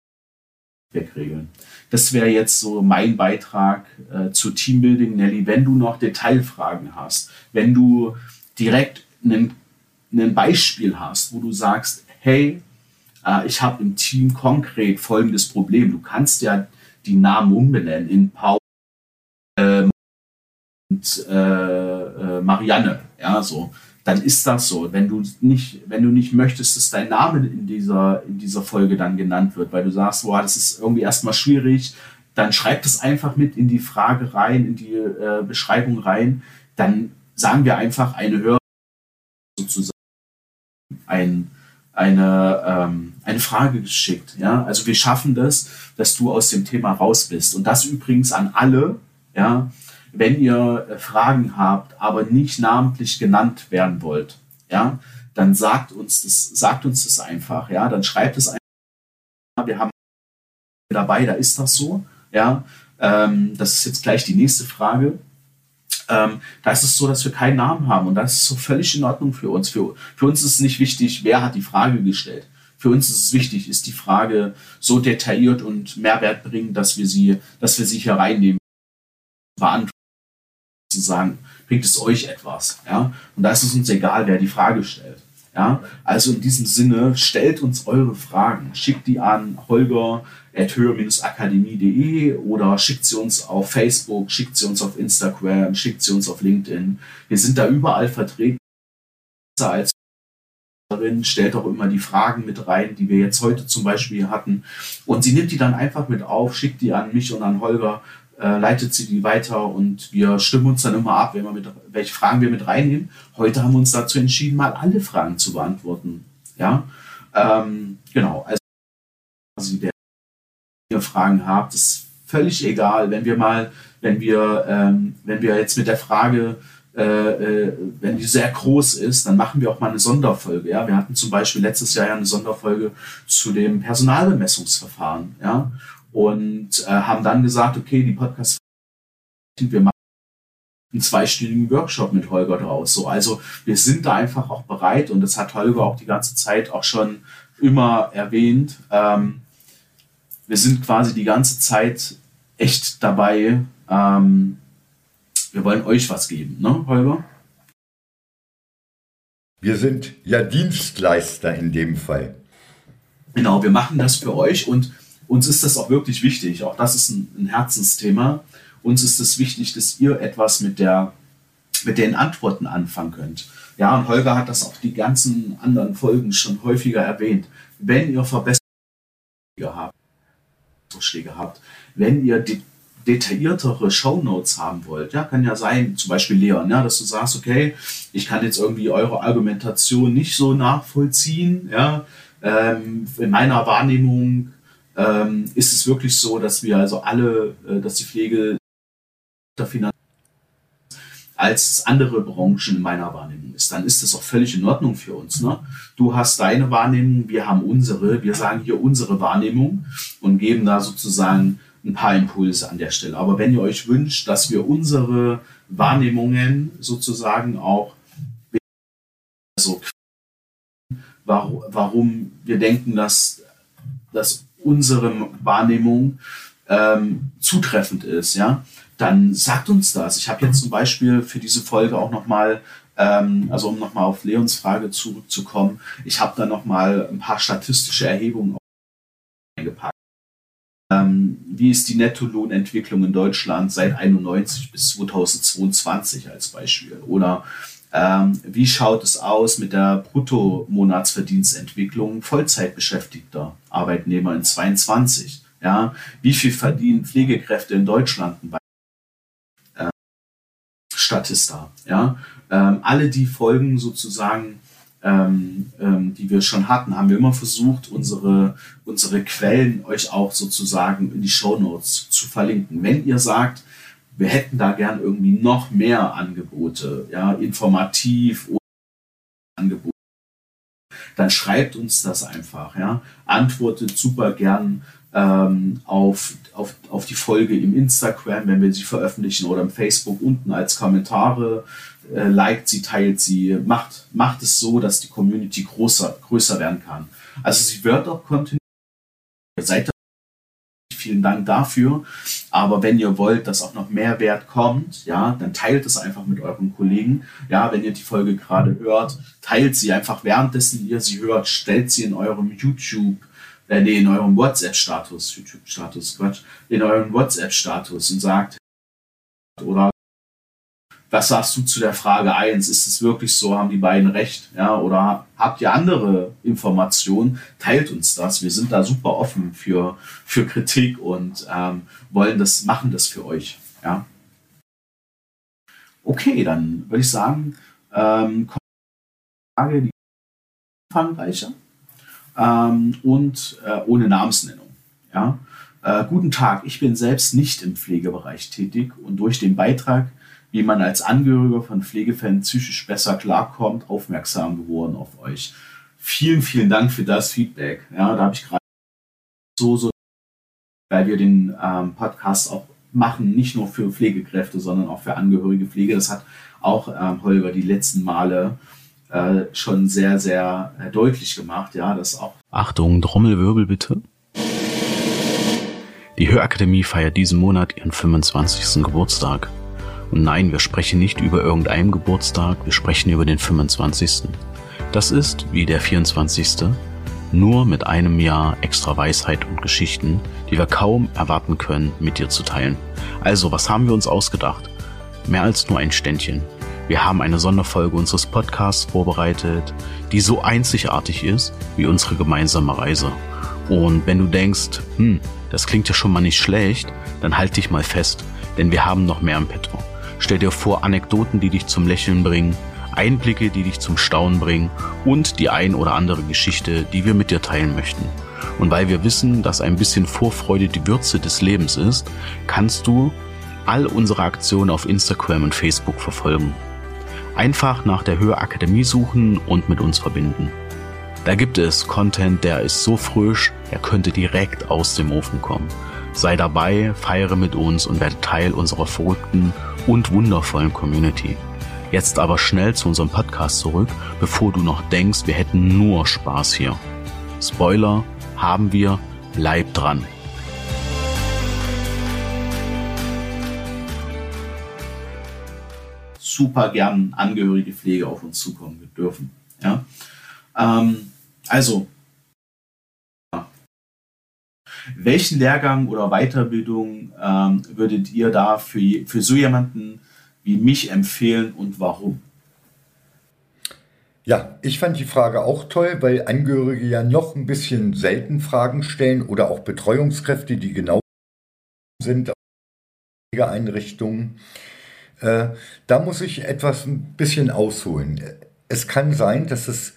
das wäre jetzt so mein Beitrag äh, zu Teambuilding, Nelly. Wenn du noch Detailfragen hast, wenn du direkt ein Beispiel hast, wo du sagst, hey, äh, ich habe im Team konkret folgendes Problem. Du kannst ja die Namen umbenennen in Paul äh, und äh, Marianne. Ja, so dann ist das so. Wenn du nicht, wenn du nicht möchtest, dass dein Name in dieser, in dieser Folge dann genannt wird, weil du sagst, boah, das ist irgendwie erstmal schwierig, dann schreib das einfach mit in die Frage rein, in die äh, Beschreibung rein. Dann sagen wir einfach eine Hör sozusagen ein, eine, ähm, eine Frage geschickt. Ja? Also wir schaffen das, dass du aus dem Thema raus bist. Und das übrigens an alle, ja, wenn ihr äh, Fragen habt, aber nicht namentlich genannt werden wollt, ja, dann sagt uns das, sagt uns das einfach, ja, dann schreibt es einfach. Wir haben dabei, da ist das so, ja. Ähm, das ist jetzt gleich die nächste Frage. Ähm, da ist es so, dass wir keinen Namen haben und das ist so völlig in Ordnung für uns. Für, für uns ist es nicht wichtig, wer hat die Frage gestellt. Für uns ist es wichtig, ist die Frage so detailliert und Mehrwert bringend, dass wir sie, dass wir sie hier reinnehmen, beantworten zu sagen, bringt es euch etwas? Ja? Und da ist es uns egal, wer die Frage stellt. Ja? Also in diesem Sinne, stellt uns eure Fragen. Schickt die an holger.höhe-akademie.de oder schickt sie uns auf Facebook, schickt sie uns auf Instagram, schickt sie uns auf LinkedIn. Wir sind da überall vertreten. Als stellt auch immer die Fragen mit rein, die wir jetzt heute zum Beispiel hatten. Und sie nimmt die dann einfach mit auf, schickt die an mich und an Holger äh, leitet sie die weiter und wir stimmen uns dann immer ab, wenn wir mit, welche Fragen wir mit reinnehmen. Heute haben wir uns dazu entschieden, mal alle Fragen zu beantworten. Ja, ähm, genau. Also der ihr Fragen habt, ist völlig egal. Wenn wir mal, wenn wir, ähm, wenn wir jetzt mit der Frage äh, äh, wenn die sehr groß ist, dann machen wir auch mal eine Sonderfolge. Ja? Wir hatten zum Beispiel letztes Jahr ja eine Sonderfolge zu dem Personalbemessungsverfahren. Ja? und äh, haben dann gesagt, okay, die Podcasts, wir machen einen zweistündigen Workshop mit Holger draus. So, also wir sind da einfach auch bereit und das hat Holger auch die ganze Zeit auch schon immer erwähnt. Ähm, wir sind quasi die ganze Zeit echt dabei. Ähm, wir wollen euch was geben, ne, Holger? Wir sind ja Dienstleister in dem Fall. Genau, wir machen das für euch und uns ist das auch wirklich wichtig. Auch das ist ein, ein Herzensthema. Uns ist es wichtig, dass ihr etwas mit, der, mit den Antworten anfangen könnt. Ja, und Holger hat das auch die ganzen anderen Folgen schon häufiger erwähnt. Wenn ihr Verbesserungen habt, Vorschläge habt, wenn ihr de detailliertere Shownotes haben wollt, ja, kann ja sein, zum Beispiel Leon, ja, dass du sagst, okay, ich kann jetzt irgendwie eure Argumentation nicht so nachvollziehen, ja, ähm, in meiner Wahrnehmung ähm, ist es wirklich so, dass wir also alle, äh, dass die Pflege als andere Branchen in meiner Wahrnehmung ist, dann ist das auch völlig in Ordnung für uns. Ne? Du hast deine Wahrnehmung, wir haben unsere, wir sagen hier unsere Wahrnehmung und geben da sozusagen ein paar Impulse an der Stelle. Aber wenn ihr euch wünscht, dass wir unsere Wahrnehmungen sozusagen auch also warum, warum wir denken, dass, dass unsere Wahrnehmung ähm, zutreffend ist, ja, dann sagt uns das. Ich habe jetzt zum Beispiel für diese Folge auch nochmal, ähm, also um nochmal auf Leons Frage zurückzukommen, ich habe da nochmal ein paar statistische Erhebungen eingepackt. Ähm, wie ist die Nettolohnentwicklung in Deutschland seit 91 bis 2022 als Beispiel? Oder ähm, wie schaut es aus mit der Bruttomonatsverdienstentwicklung Vollzeitbeschäftigter Arbeitnehmer in 22? Ja, wie viel verdienen Pflegekräfte in Deutschland Statista? Ja, ähm, alle die Folgen sozusagen, ähm, ähm, die wir schon hatten, haben wir immer versucht, unsere, unsere Quellen euch auch sozusagen in die Show Notes zu verlinken. Wenn ihr sagt, wir hätten da gern irgendwie noch mehr Angebote, ja, informativ oder Angebote, dann schreibt uns das einfach, ja, antwortet super gern ähm, auf, auf, auf die Folge im Instagram, wenn wir sie veröffentlichen oder im Facebook unten als Kommentare, äh, liked sie, teilt sie, macht, macht es so, dass die Community größer, größer werden kann. Also sie wird auch kontinuierlich, ihr seid vielen Dank dafür. Aber wenn ihr wollt, dass auch noch mehr Wert kommt, ja, dann teilt es einfach mit euren Kollegen. Ja, wenn ihr die Folge gerade hört, teilt sie einfach währenddessen ihr sie hört, stellt sie in eurem YouTube, äh, nee, in eurem WhatsApp-Status, YouTube-Status, Quatsch, in euren WhatsApp-Status und sagt, oder was sagst du zu der Frage 1? Ist es wirklich so? Haben die beiden recht? Ja, oder habt ihr andere Informationen? Teilt uns das. Wir sind da super offen für, für Kritik und ähm, wollen das, machen das für euch. Ja. Okay, dann würde ich sagen, ähm, kommt die Frage, die umfangreicher ähm, und äh, ohne Namensnennung. Ja. Äh, guten Tag, ich bin selbst nicht im Pflegebereich tätig und durch den Beitrag wie man als Angehöriger von Pflegefällen psychisch besser klarkommt, aufmerksam geworden auf euch. Vielen, vielen Dank für das Feedback. Ja, da habe ich gerade so, so, weil wir den ähm, Podcast auch machen, nicht nur für Pflegekräfte, sondern auch für Angehörige Pflege. Das hat auch ähm, Holger die letzten Male äh, schon sehr, sehr äh, deutlich gemacht. Ja, dass auch. Achtung, Trommelwirbel bitte. Die Hörakademie feiert diesen Monat ihren 25. Geburtstag. Und nein, wir sprechen nicht über irgendeinem Geburtstag, wir sprechen über den 25. Das ist, wie der 24. nur mit einem Jahr extra Weisheit und Geschichten, die wir kaum erwarten können, mit dir zu teilen. Also, was haben wir uns ausgedacht? Mehr als nur ein Ständchen. Wir haben eine Sonderfolge unseres Podcasts vorbereitet, die so einzigartig ist wie unsere gemeinsame Reise. Und wenn du denkst, hm, das klingt ja schon mal nicht schlecht, dann halt dich mal fest, denn wir haben noch mehr im Petro. Stell dir vor Anekdoten, die dich zum Lächeln bringen, Einblicke, die dich zum Staunen bringen und die ein oder andere Geschichte, die wir mit dir teilen möchten. Und weil wir wissen, dass ein bisschen Vorfreude die Würze des Lebens ist, kannst du all unsere Aktionen auf Instagram und Facebook verfolgen. Einfach nach der Höherakademie suchen und mit uns verbinden. Da gibt es Content, der ist so frisch, er könnte direkt aus dem Ofen kommen. Sei dabei, feiere mit uns und werde Teil unserer verrückten und wundervollen Community. Jetzt aber schnell zu unserem Podcast zurück, bevor du noch denkst, wir hätten nur Spaß hier. Spoiler haben wir, bleib dran. Super gern angehörige Pflege auf uns zukommen dürfen. Ja? Ähm, also, welchen Lehrgang oder Weiterbildung ähm, würdet ihr da für, für so jemanden wie mich empfehlen und warum? Ja, ich fand die Frage auch toll, weil Angehörige ja noch ein bisschen selten Fragen stellen oder auch Betreuungskräfte, die genau sind Einrichtungen. Äh, da muss ich etwas ein bisschen ausholen. Es kann sein, dass es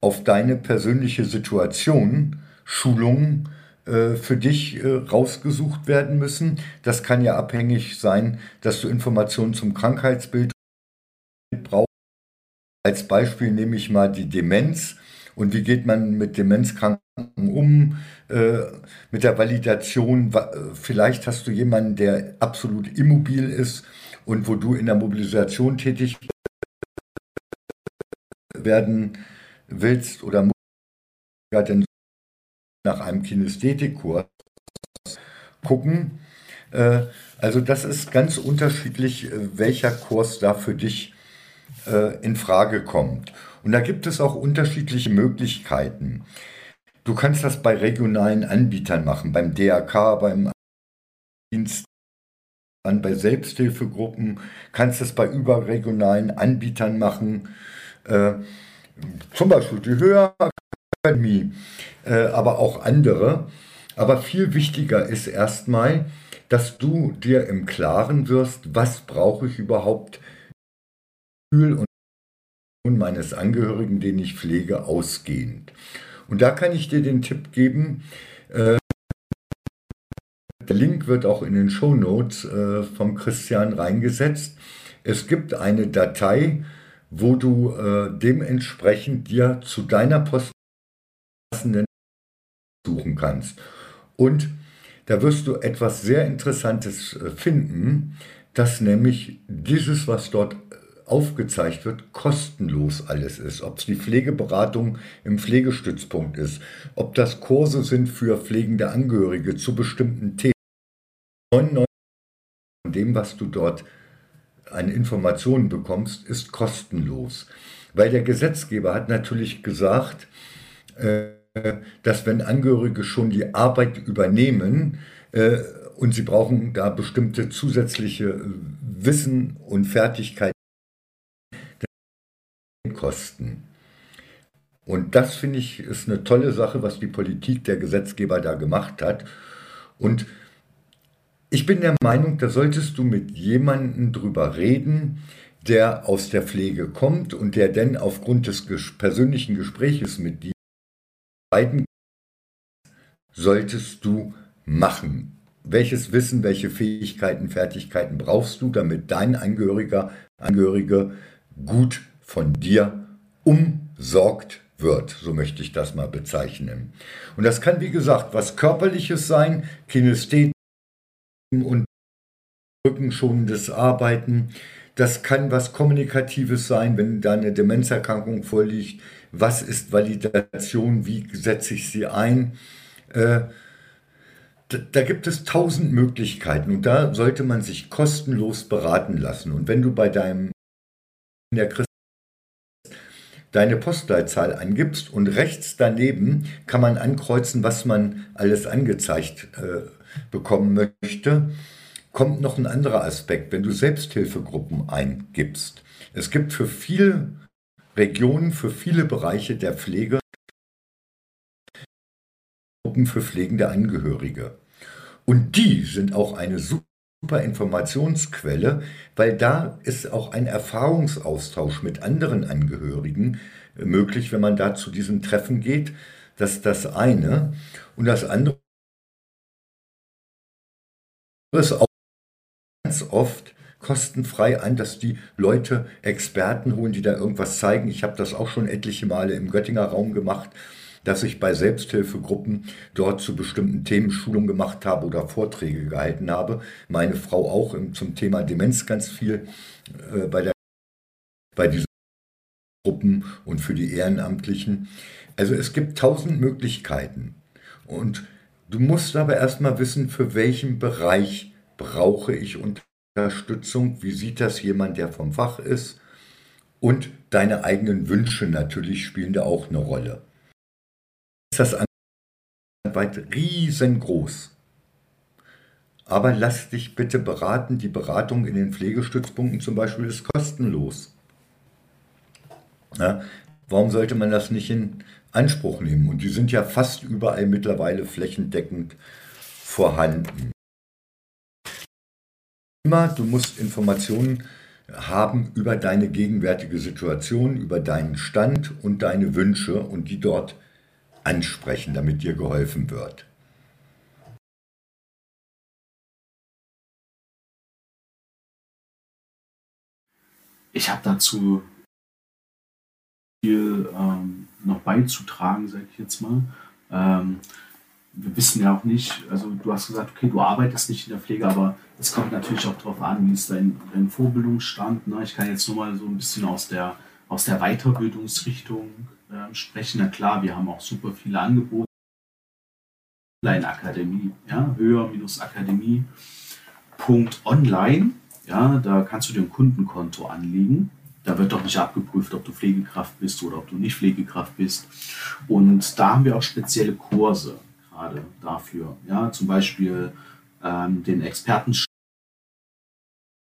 auf deine persönliche Situation Schulungen äh, für dich äh, rausgesucht werden müssen. Das kann ja abhängig sein, dass du Informationen zum Krankheitsbild brauchst. Als Beispiel nehme ich mal die Demenz und wie geht man mit Demenzkranken um, äh, mit der Validation. Vielleicht hast du jemanden, der absolut immobil ist und wo du in der Mobilisation tätig werden willst oder ja, denn nach einem Kinästhetikkurs gucken. Äh, also das ist ganz unterschiedlich, äh, welcher Kurs da für dich äh, in Frage kommt. Und da gibt es auch unterschiedliche Möglichkeiten. Du kannst das bei regionalen Anbietern machen, beim DRK, beim Dienst, bei Selbsthilfegruppen, kannst es bei überregionalen Anbietern machen, äh, zum Beispiel die Höherakademie äh, aber auch andere. Aber viel wichtiger ist erstmal, dass du dir im Klaren wirst, was brauche ich überhaupt und meines Angehörigen, den ich pflege, ausgehend. Und da kann ich dir den Tipp geben, äh, der Link wird auch in den Show Notes äh, vom Christian reingesetzt. Es gibt eine Datei, wo du äh, dementsprechend dir zu deiner Post suchen kannst. Und da wirst du etwas sehr Interessantes äh, finden, dass nämlich dieses, was dort äh, aufgezeigt wird, kostenlos alles ist. Ob es die Pflegeberatung im Pflegestützpunkt ist, ob das Kurse sind für pflegende Angehörige zu bestimmten Themen. 99 von dem, was du dort an Informationen bekommst, ist kostenlos. Weil der Gesetzgeber hat natürlich gesagt, äh, dass wenn Angehörige schon die Arbeit übernehmen äh, und sie brauchen da bestimmte zusätzliche Wissen und Fertigkeiten, kosten. Und das finde ich ist eine tolle Sache, was die Politik der Gesetzgeber da gemacht hat. Und ich bin der Meinung, da solltest du mit jemandem drüber reden, der aus der Pflege kommt und der denn aufgrund des persönlichen Gespräches mit dir beiden solltest du machen. Welches Wissen, welche Fähigkeiten, Fertigkeiten brauchst du, damit dein Angehöriger, Angehörige gut von dir umsorgt wird, so möchte ich das mal bezeichnen. Und das kann, wie gesagt, was Körperliches sein, Kinästhetik und rückenschonendes Arbeiten. Das kann was Kommunikatives sein, wenn da eine Demenzerkrankung vorliegt. Was ist Validation? Wie setze ich sie ein? Äh, da, gibt es tausend Möglichkeiten und da sollte man sich kostenlos beraten lassen. Und wenn du bei deinem in der deine Postleitzahl angibst und rechts daneben kann man ankreuzen, was man alles angezeigt äh, bekommen möchte, kommt noch ein anderer Aspekt, wenn du Selbsthilfegruppen eingibst. Es gibt für viele Regionen, für viele Bereiche der Pflege Gruppen für pflegende Angehörige. Und die sind auch eine super Informationsquelle, weil da ist auch ein Erfahrungsaustausch mit anderen Angehörigen äh, möglich, wenn man da zu diesen Treffen geht. Das ist das eine. Und das andere ist auch ganz oft kostenfrei an, dass die Leute Experten holen, die da irgendwas zeigen. Ich habe das auch schon etliche Male im Göttinger Raum gemacht dass ich bei Selbsthilfegruppen dort zu bestimmten Themen Schulung gemacht habe oder Vorträge gehalten habe. Meine Frau auch zum Thema Demenz ganz viel äh, bei, der, bei diesen Gruppen und für die Ehrenamtlichen. Also es gibt tausend Möglichkeiten. Und du musst aber erstmal wissen, für welchen Bereich brauche ich Unterstützung, wie sieht das jemand, der vom Fach ist. Und deine eigenen Wünsche natürlich spielen da auch eine Rolle ist das weit riesengroß. Aber lass dich bitte beraten. Die Beratung in den Pflegestützpunkten zum Beispiel ist kostenlos. Ja, warum sollte man das nicht in Anspruch nehmen? Und die sind ja fast überall mittlerweile flächendeckend vorhanden. Immer, du musst Informationen haben über deine gegenwärtige Situation, über deinen Stand und deine Wünsche und die dort ansprechen, damit dir geholfen wird. Ich habe dazu viel ähm, noch beizutragen, sage ich jetzt mal. Ähm, wir wissen ja auch nicht, also du hast gesagt, okay, du arbeitest nicht in der Pflege, aber es kommt natürlich auch darauf an, wie ist dein, dein Vorbildungsstand. Ne? Ich kann jetzt nur mal so ein bisschen aus der, aus der Weiterbildungsrichtung äh, sprechen. Na klar, wir haben auch super viele Angebote. Online-Akademie, ja, höher-akademie.online, ja, da kannst du dir ein Kundenkonto anlegen. Da wird doch nicht abgeprüft, ob du Pflegekraft bist oder ob du nicht Pflegekraft bist. Und da haben wir auch spezielle Kurse gerade dafür. Ja, zum Beispiel ähm, den Experten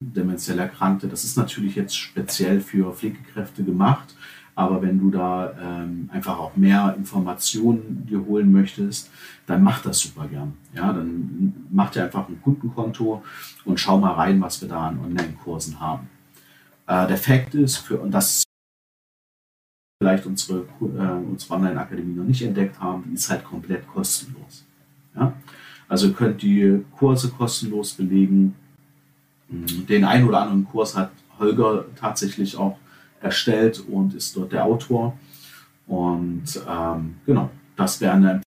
demenziell Erkrankte. Das ist natürlich jetzt speziell für Pflegekräfte gemacht. Aber wenn du da ähm, einfach auch mehr Informationen dir holen möchtest, dann mach das super gern. Ja, dann mach dir einfach ein Kundenkonto und schau mal rein, was wir da an Online-Kursen haben. Äh, der Fakt ist, für, und das vielleicht unsere, äh, unsere Online-Akademie noch nicht entdeckt haben, die ist halt komplett kostenlos. Ja? Also ihr könnt die Kurse kostenlos belegen. Den einen oder anderen Kurs hat Holger tatsächlich auch erstellt und ist dort der Autor. Und ähm, genau, das wäre eine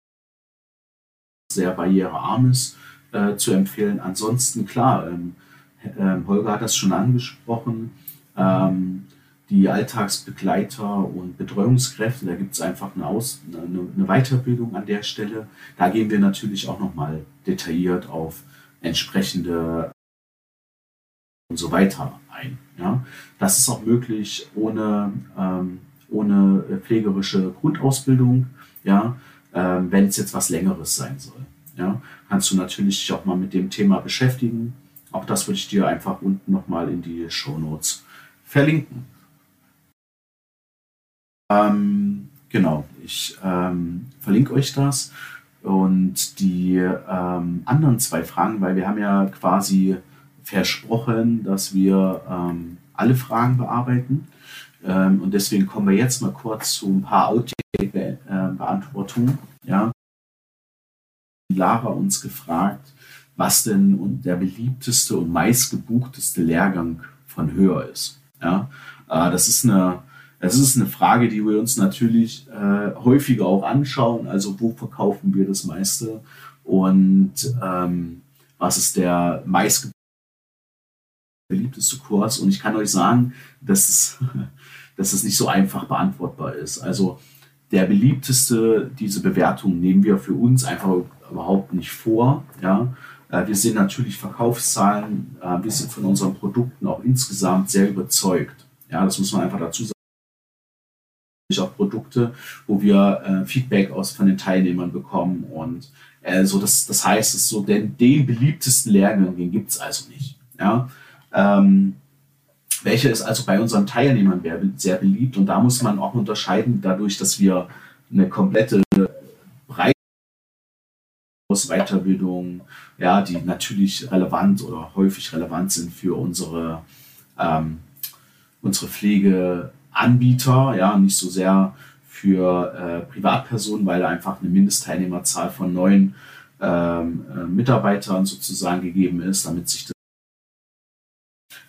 sehr barrierearmes äh, zu empfehlen. Ansonsten, klar, ähm, äh, Holger hat das schon angesprochen, Ähm, die Alltagsbegleiter und Betreuungskräfte, da gibt es einfach eine, Aus-, eine, Weiterbildung an der Stelle. Da gehen wir natürlich auch nochmal detailliert auf entsprechende und so weiter ein. Ja? Das ist auch möglich ohne, ähm, ohne pflegerische Grundausbildung, ja? Ähm, wenn es jetzt was Längeres sein soll. Ja? Kannst du natürlich dich auch mal mit dem Thema beschäftigen. Auch das würde ich dir einfach unten nochmal in die Show Notes verlinken. Ähm, genau, ich ähm, verlinke euch das. Und die ähm, anderen zwei Fragen, weil wir haben ja quasi versprochen, dass wir ähm, alle Fragen bearbeiten. Ähm, und deswegen kommen wir jetzt mal kurz zu ein paar Outtake-Beantwortungen. Ja. Lara uns gefragt, was denn der beliebteste und meistgebuchteste Lehrgang von Höher ist. Ja. Äh, das ist eine das ist eine Frage, die wir uns natürlich äh, häufiger auch anschauen. Also wo verkaufen wir das meiste und ähm, was ist der meist beliebteste Kurs? Und ich kann euch sagen, dass es, dass es nicht so einfach beantwortbar ist. Also der beliebteste, diese Bewertung nehmen wir für uns einfach überhaupt nicht vor. Ja? Äh, wir sehen natürlich Verkaufszahlen, äh, wir sind von unseren Produkten auch insgesamt sehr überzeugt. Ja, das muss man einfach dazu sagen auch Produkte, wo wir äh, Feedback aus von den Teilnehmern bekommen und äh, so das, das heißt, es so den, den beliebtesten Lehrgang, gibt es also nicht. Ja? Ähm, welcher ist also bei unseren Teilnehmern sehr beliebt und da muss man auch unterscheiden, dadurch, dass wir eine komplette aus Weiterbildung, ja, die natürlich relevant oder häufig relevant sind für unsere, ähm, unsere Pflege Anbieter, ja, nicht so sehr für äh, Privatpersonen, weil einfach eine Mindestteilnehmerzahl von neun ähm, äh, Mitarbeitern sozusagen gegeben ist, damit sich das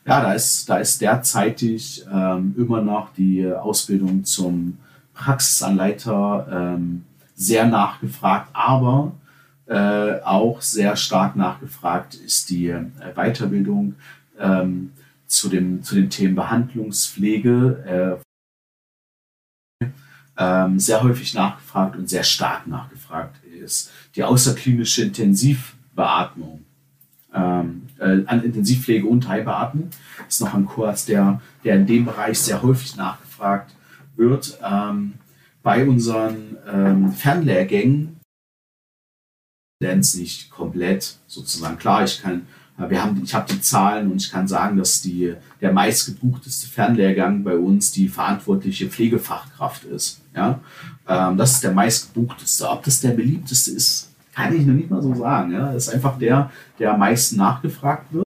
ja, da ist, da ist derzeitig ähm, immer noch die Ausbildung zum Praxisanleiter ähm, sehr nachgefragt, aber äh, auch sehr stark nachgefragt ist die äh, Weiterbildung ähm, zu, dem, zu den Themen Behandlungspflege äh, ähm, sehr häufig nachgefragt und sehr stark nachgefragt ist. Die außerklinische Intensivbeatmung, ähm, äh, an Intensivpflege und Heilbeatmung ist noch ein Kurs, der, der in dem Bereich sehr häufig nachgefragt wird. Ähm, bei unseren ähm, Fernlehrgängen lernt es nicht komplett sozusagen. Klar, ich kann wir haben, ich habe die Zahlen und ich kann sagen, dass die, der meistgebuchteste Fernlehrgang bei uns die verantwortliche Pflegefachkraft ist. Ja? Ähm, das ist der meistgebuchteste. Ob das der beliebteste ist, kann ich noch nicht mal so sagen. Ja? Das ist einfach der, der am meisten nachgefragt wird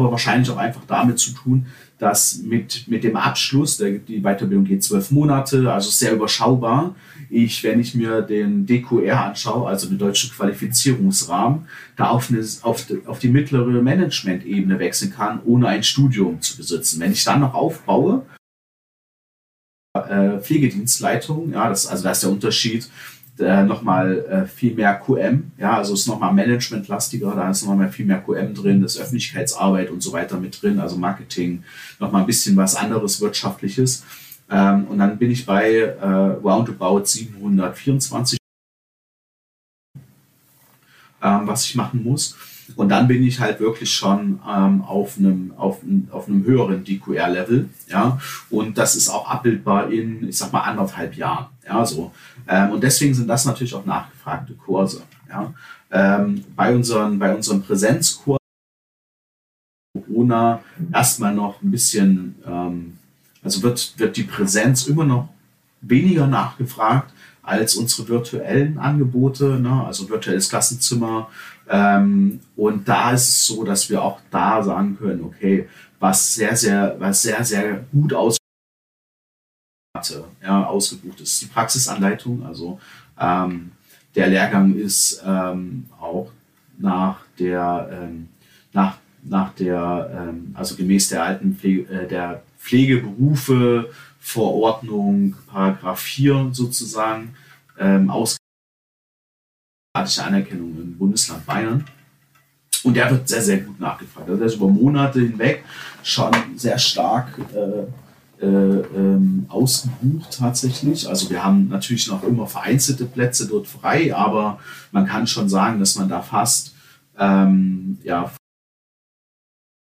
aber wahrscheinlich auch einfach damit zu tun, dass mit, mit dem Abschluss, der, die Weiterbildung geht zwölf Monate, also sehr überschaubar. Ich, wenn ich mir den DQR anschaue, also den deutschen Qualifizierungsrahmen, da auf, eine, auf, die, auf die mittlere Management-Ebene wechseln kann, ohne ein Studium zu besitzen. Wenn ich dann noch aufbaue, äh, Pflegedienstleitung, ja, das, also das ist der Unterschied äh, nochmal äh, viel mehr QM, ja, also ist nochmal managementlastiger, da ist nochmal viel mehr QM drin, das Öffentlichkeitsarbeit und so weiter mit drin, also Marketing, nochmal ein bisschen was anderes Wirtschaftliches. Ähm, und dann bin ich bei äh, roundabout 724, ähm, was ich machen muss. Und dann bin ich halt wirklich schon ähm, auf, einem, auf, auf einem höheren DQR-Level. Ja? Und das ist auch abbildbar in, ich sag mal, anderthalb Jahren. Ja, so. Ähm, und deswegen sind das natürlich auch nachgefragte Kurse. Ja? Ähm, bei unseren, bei unseren Präsenzkursen Corona erstmal noch ein bisschen, ähm, also wird, wird die Präsenz immer noch weniger nachgefragt als unsere virtuellen Angebote, ne? also virtuelles Klassenzimmer. Ähm, und da ist es so, dass wir auch da sagen können, okay, was sehr, sehr, was sehr, sehr gut aus ja, ausgebucht ist. Die Praxisanleitung, also ähm, der Lehrgang ist ähm, auch nach der, ähm, nach, nach der, ähm, also gemäß der alten Pflege, äh, der Pflegeberufe Verordnung, Paragraph 4 sozusagen, ähm, Anerkennung im Bundesland Bayern. Und der wird sehr, sehr gut nachgefragt. Also der ist über Monate hinweg schon sehr stark äh, äh, ähm, ausgebucht tatsächlich. Also wir haben natürlich noch immer vereinzelte Plätze dort frei, aber man kann schon sagen, dass man da fast ähm, ja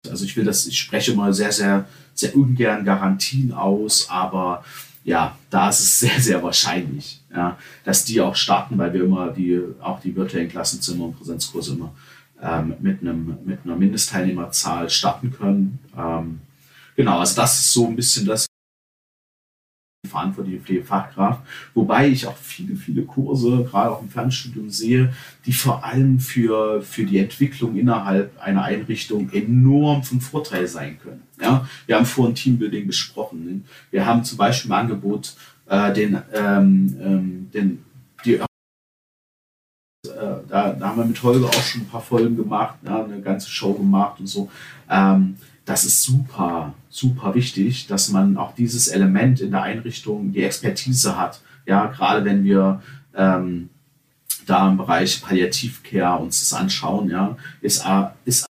also ich will das, ich spreche mal sehr, sehr, sehr ungern Garantien aus, aber ja, da ist es sehr, sehr wahrscheinlich, ja, dass die auch starten, weil wir immer die, auch die virtuellen Klassenzimmer und Präsenzkurse immer ähm, mit, einem, mit einer Mindestteilnehmerzahl starten können. Ähm, genau, also das ist so ein bisschen das, verantwortliche Pflegefachkraft, wobei ich auch viele, viele Kurse, gerade auch im Fernstudium sehe, die vor allem für, für die Entwicklung innerhalb einer Einrichtung enorm von Vorteil sein können. Ja, wir haben vorhin Teambuilding besprochen. Wir haben zum Beispiel im Angebot äh, den, ähm, ähm, den, die äh, da, da, haben wir mit Holger auch schon ein paar Folgen gemacht, ja, eine ganze Show gemacht und so. Ähm, das ist super, super wichtig, dass man auch dieses Element in der Einrichtung, die Expertise hat. Ja, gerade wenn wir ähm, da im Bereich Palliativcare uns das anschauen, ja, ist, ist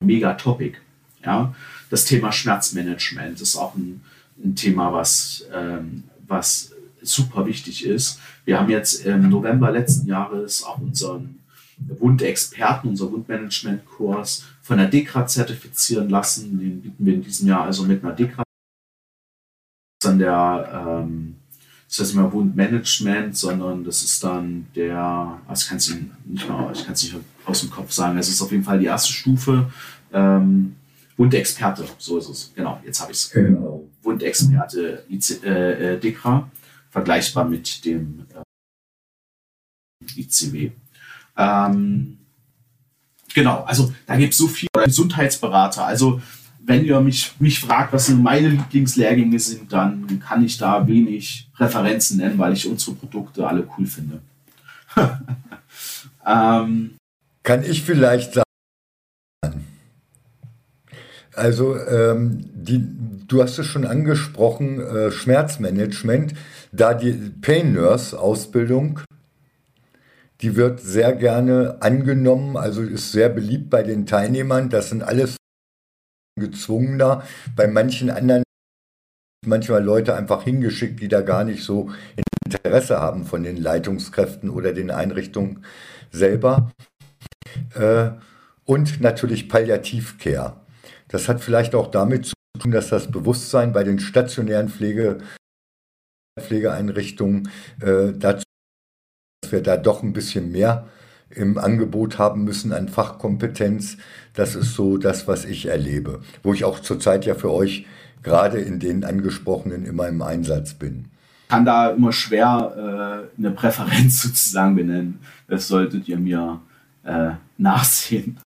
ein mega Topic. Ja, das Thema Schmerzmanagement ist auch ein, ein Thema, was, ähm, was super wichtig ist. Wir haben jetzt im November letzten Jahres auch unseren Wundexperten, unser Wundmanagement-Kurs von der DEKRA zertifizieren lassen. Den bieten wir in diesem Jahr also mit einer DEKRA. Dann der, ähm, das heißt nicht mehr Wundmanagement, sondern das ist dann der, also ich kann es nicht mal, ich kann es nicht aus dem Kopf sagen. Es ist auf jeden Fall die erste Stufe. Ähm, Wundexperte, so ist es. Genau, jetzt habe ich es. Genau. Wundexperte äh, äh, DEKRA, vergleichbar mit dem äh, ICW. Ähm, genau, also da gibt es so viele Gesundheitsberater. Also wenn ihr mich, mich fragt, was meine Lieblingslehrgänge sind, dann kann ich da wenig Referenzen nennen, weil ich unsere Produkte alle cool finde. ähm, kann ich vielleicht sagen, also ähm, die, du hast es schon angesprochen, äh, Schmerzmanagement, da die Pain Nurse Ausbildung die wird sehr gerne angenommen, also ist sehr beliebt bei den Teilnehmern. Das sind alles gezwungener. Bei manchen anderen manchmal Leute einfach hingeschickt, die da gar nicht so Interesse haben von den Leitungskräften oder den Einrichtungen selber. Äh, und natürlich Palliativcare. Das hat vielleicht auch damit zu tun, dass das Bewusstsein bei den stationären Pflege, Pflegeeinrichtungen äh, dazu dass wir da doch ein bisschen mehr im Angebot haben müssen an Fachkompetenz. Das ist so das, was ich erlebe, wo ich auch zurzeit ja für euch gerade in den angesprochenen immer im Einsatz bin. Ich kann da immer schwer äh, eine Präferenz sozusagen benennen. Das solltet ihr mir äh, nachsehen.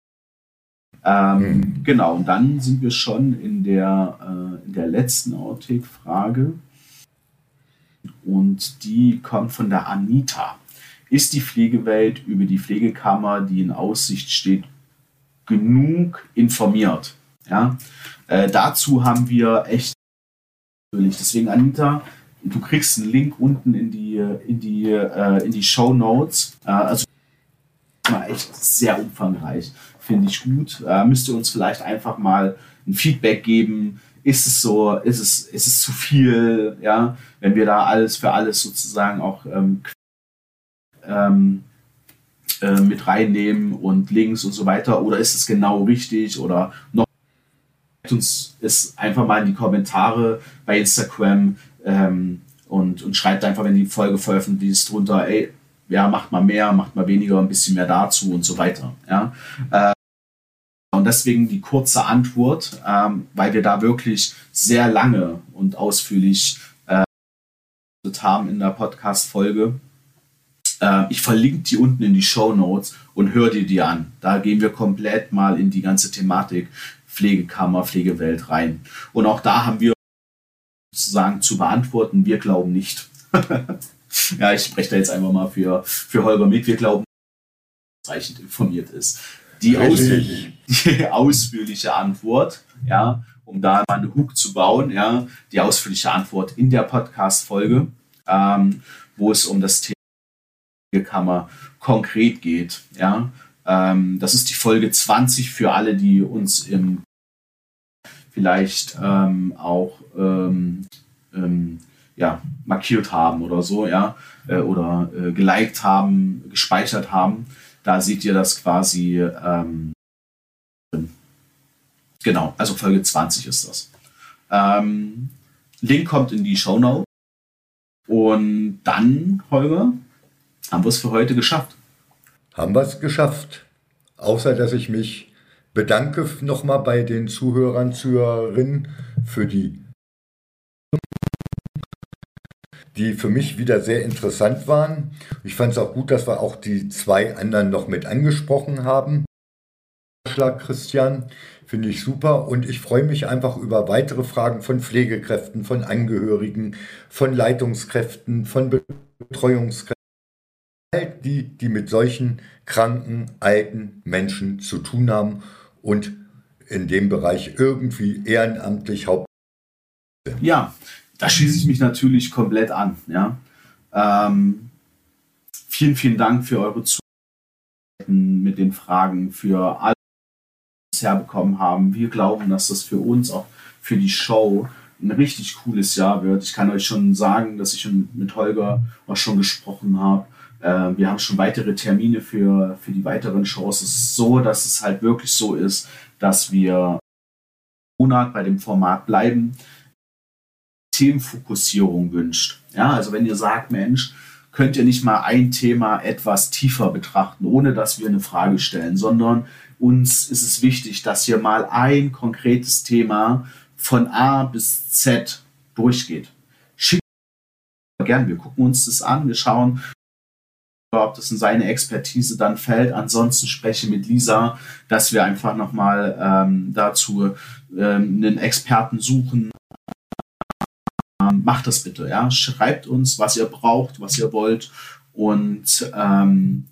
Ähm, hm. Genau, und dann sind wir schon in der, äh, in der letzten Outtake-Frage. Und die kommt von der Anita ist die Pflegewelt über die Pflegekammer, die in Aussicht steht, genug informiert? Ja? Äh, dazu haben wir echt Deswegen, Anita, du kriegst einen Link unten in die, in die, äh, in die Show Notes. Äh, also echt sehr umfangreich. Finde ich gut. Äh, müsst ihr uns vielleicht einfach mal ein Feedback geben. Ist es so, ist es, ist es zu viel, ja, wenn wir da alles für alles sozusagen auch ähm, ähm, äh, mit reinnehmen und Links und so weiter? Oder ist es genau richtig? Oder noch uns es einfach mal in die Kommentare bei Instagram ähm, und, und schreibt einfach, wenn die Folge veröffentlicht ist, drunter, ey, ja, macht mal mehr, macht mal weniger, ein bisschen mehr dazu und so weiter. Ja. Äh, und deswegen die kurze Antwort, ähm, weil wir da wirklich sehr lange und ausführlich äh, haben in der Podcast-Folge. Äh, ich verlinke die unten in die Show Notes und hör dir die an. Da gehen wir komplett mal in die ganze Thematik Pflegekammer, Pflegewelt rein. Und auch da haben wir sozusagen zu beantworten, wir glauben nicht. ja, ich spreche da jetzt einfach mal für, für Holger mit. Wir glauben, dass ausreichend informiert ist. Die, ausführliche, die ausführliche Antwort, ja, um da mal eine Hook zu bauen, ja, die ausführliche Antwort in der Podcast-Folge, ähm, wo es um das Thema Kammer konkret geht. Ja? Ähm, das ist die Folge 20 für alle, die uns im vielleicht ähm, auch ähm, ähm, ja, markiert haben oder so, ja, äh, oder äh, geliked haben, gespeichert haben. Da seht ihr das quasi. Ähm, genau, also Folge 20 ist das. Ähm, Link kommt in die Show Notes. Und dann, Holger, haben wir es für heute geschafft. Haben wir es geschafft. Außer dass ich mich bedanke nochmal bei den Zuhörern, Zuhörerinnen für die, die für mich wieder sehr interessant waren. Ich fand es auch gut, dass wir auch die zwei anderen noch mit angesprochen haben. Vorschlag, Christian, finde ich super und ich freue mich einfach über weitere Fragen von Pflegekräften, von Angehörigen, von Leitungskräften, von Betreuungskräften, die, die mit solchen kranken, alten Menschen zu tun haben und in dem Bereich irgendwie ehrenamtlich haupt. Ja, da schließe ich mich natürlich komplett an. Ja. Ähm, vielen, vielen Dank für eure Zuhörer mit den Fragen, für alle, die wir herbekommen haben. Wir glauben, dass das für uns auch für die Show ein richtig cooles Jahr wird. Ich kann euch schon sagen, dass ich mit Holger auch schon gesprochen habe. Äh, wir haben schon weitere Termine für, für die weiteren Shows. Es ist so, dass es halt wirklich so ist, dass wir Monat bei dem Format bleiben. Themenfokussierung wünscht. Ja, also wenn ihr sagt, Mensch, könnt ihr nicht mal ein Thema etwas tiefer betrachten, ohne dass wir eine Frage stellen, sondern uns ist es wichtig, dass ihr mal ein konkretes Thema von A bis Z durchgeht. Schickt gern, wir gucken uns das an, wir schauen, ob das in seine Expertise dann fällt. Ansonsten spreche mit Lisa, dass wir einfach nochmal ähm, dazu ähm, einen Experten suchen. Ähm, macht das bitte, ja. Schreibt uns, was ihr braucht, was ihr wollt und ähm,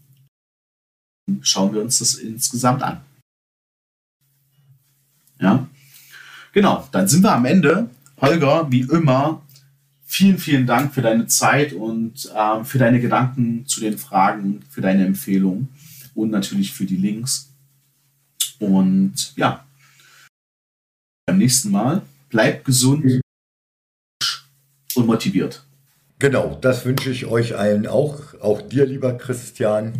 schauen wir uns das insgesamt an. Ja, genau. Dann sind wir am Ende. Holger, wie immer, vielen, vielen Dank für deine Zeit und ähm, für deine Gedanken zu den Fragen, für deine Empfehlungen und natürlich für die Links. Und ja, beim nächsten Mal bleibt gesund und motiviert. Genau, das wünsche ich euch allen auch, auch dir, lieber Christian.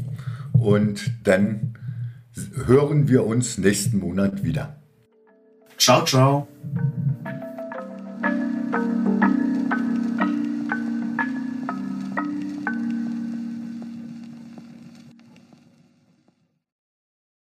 Und dann hören wir uns nächsten Monat wieder. Ciao, ciao.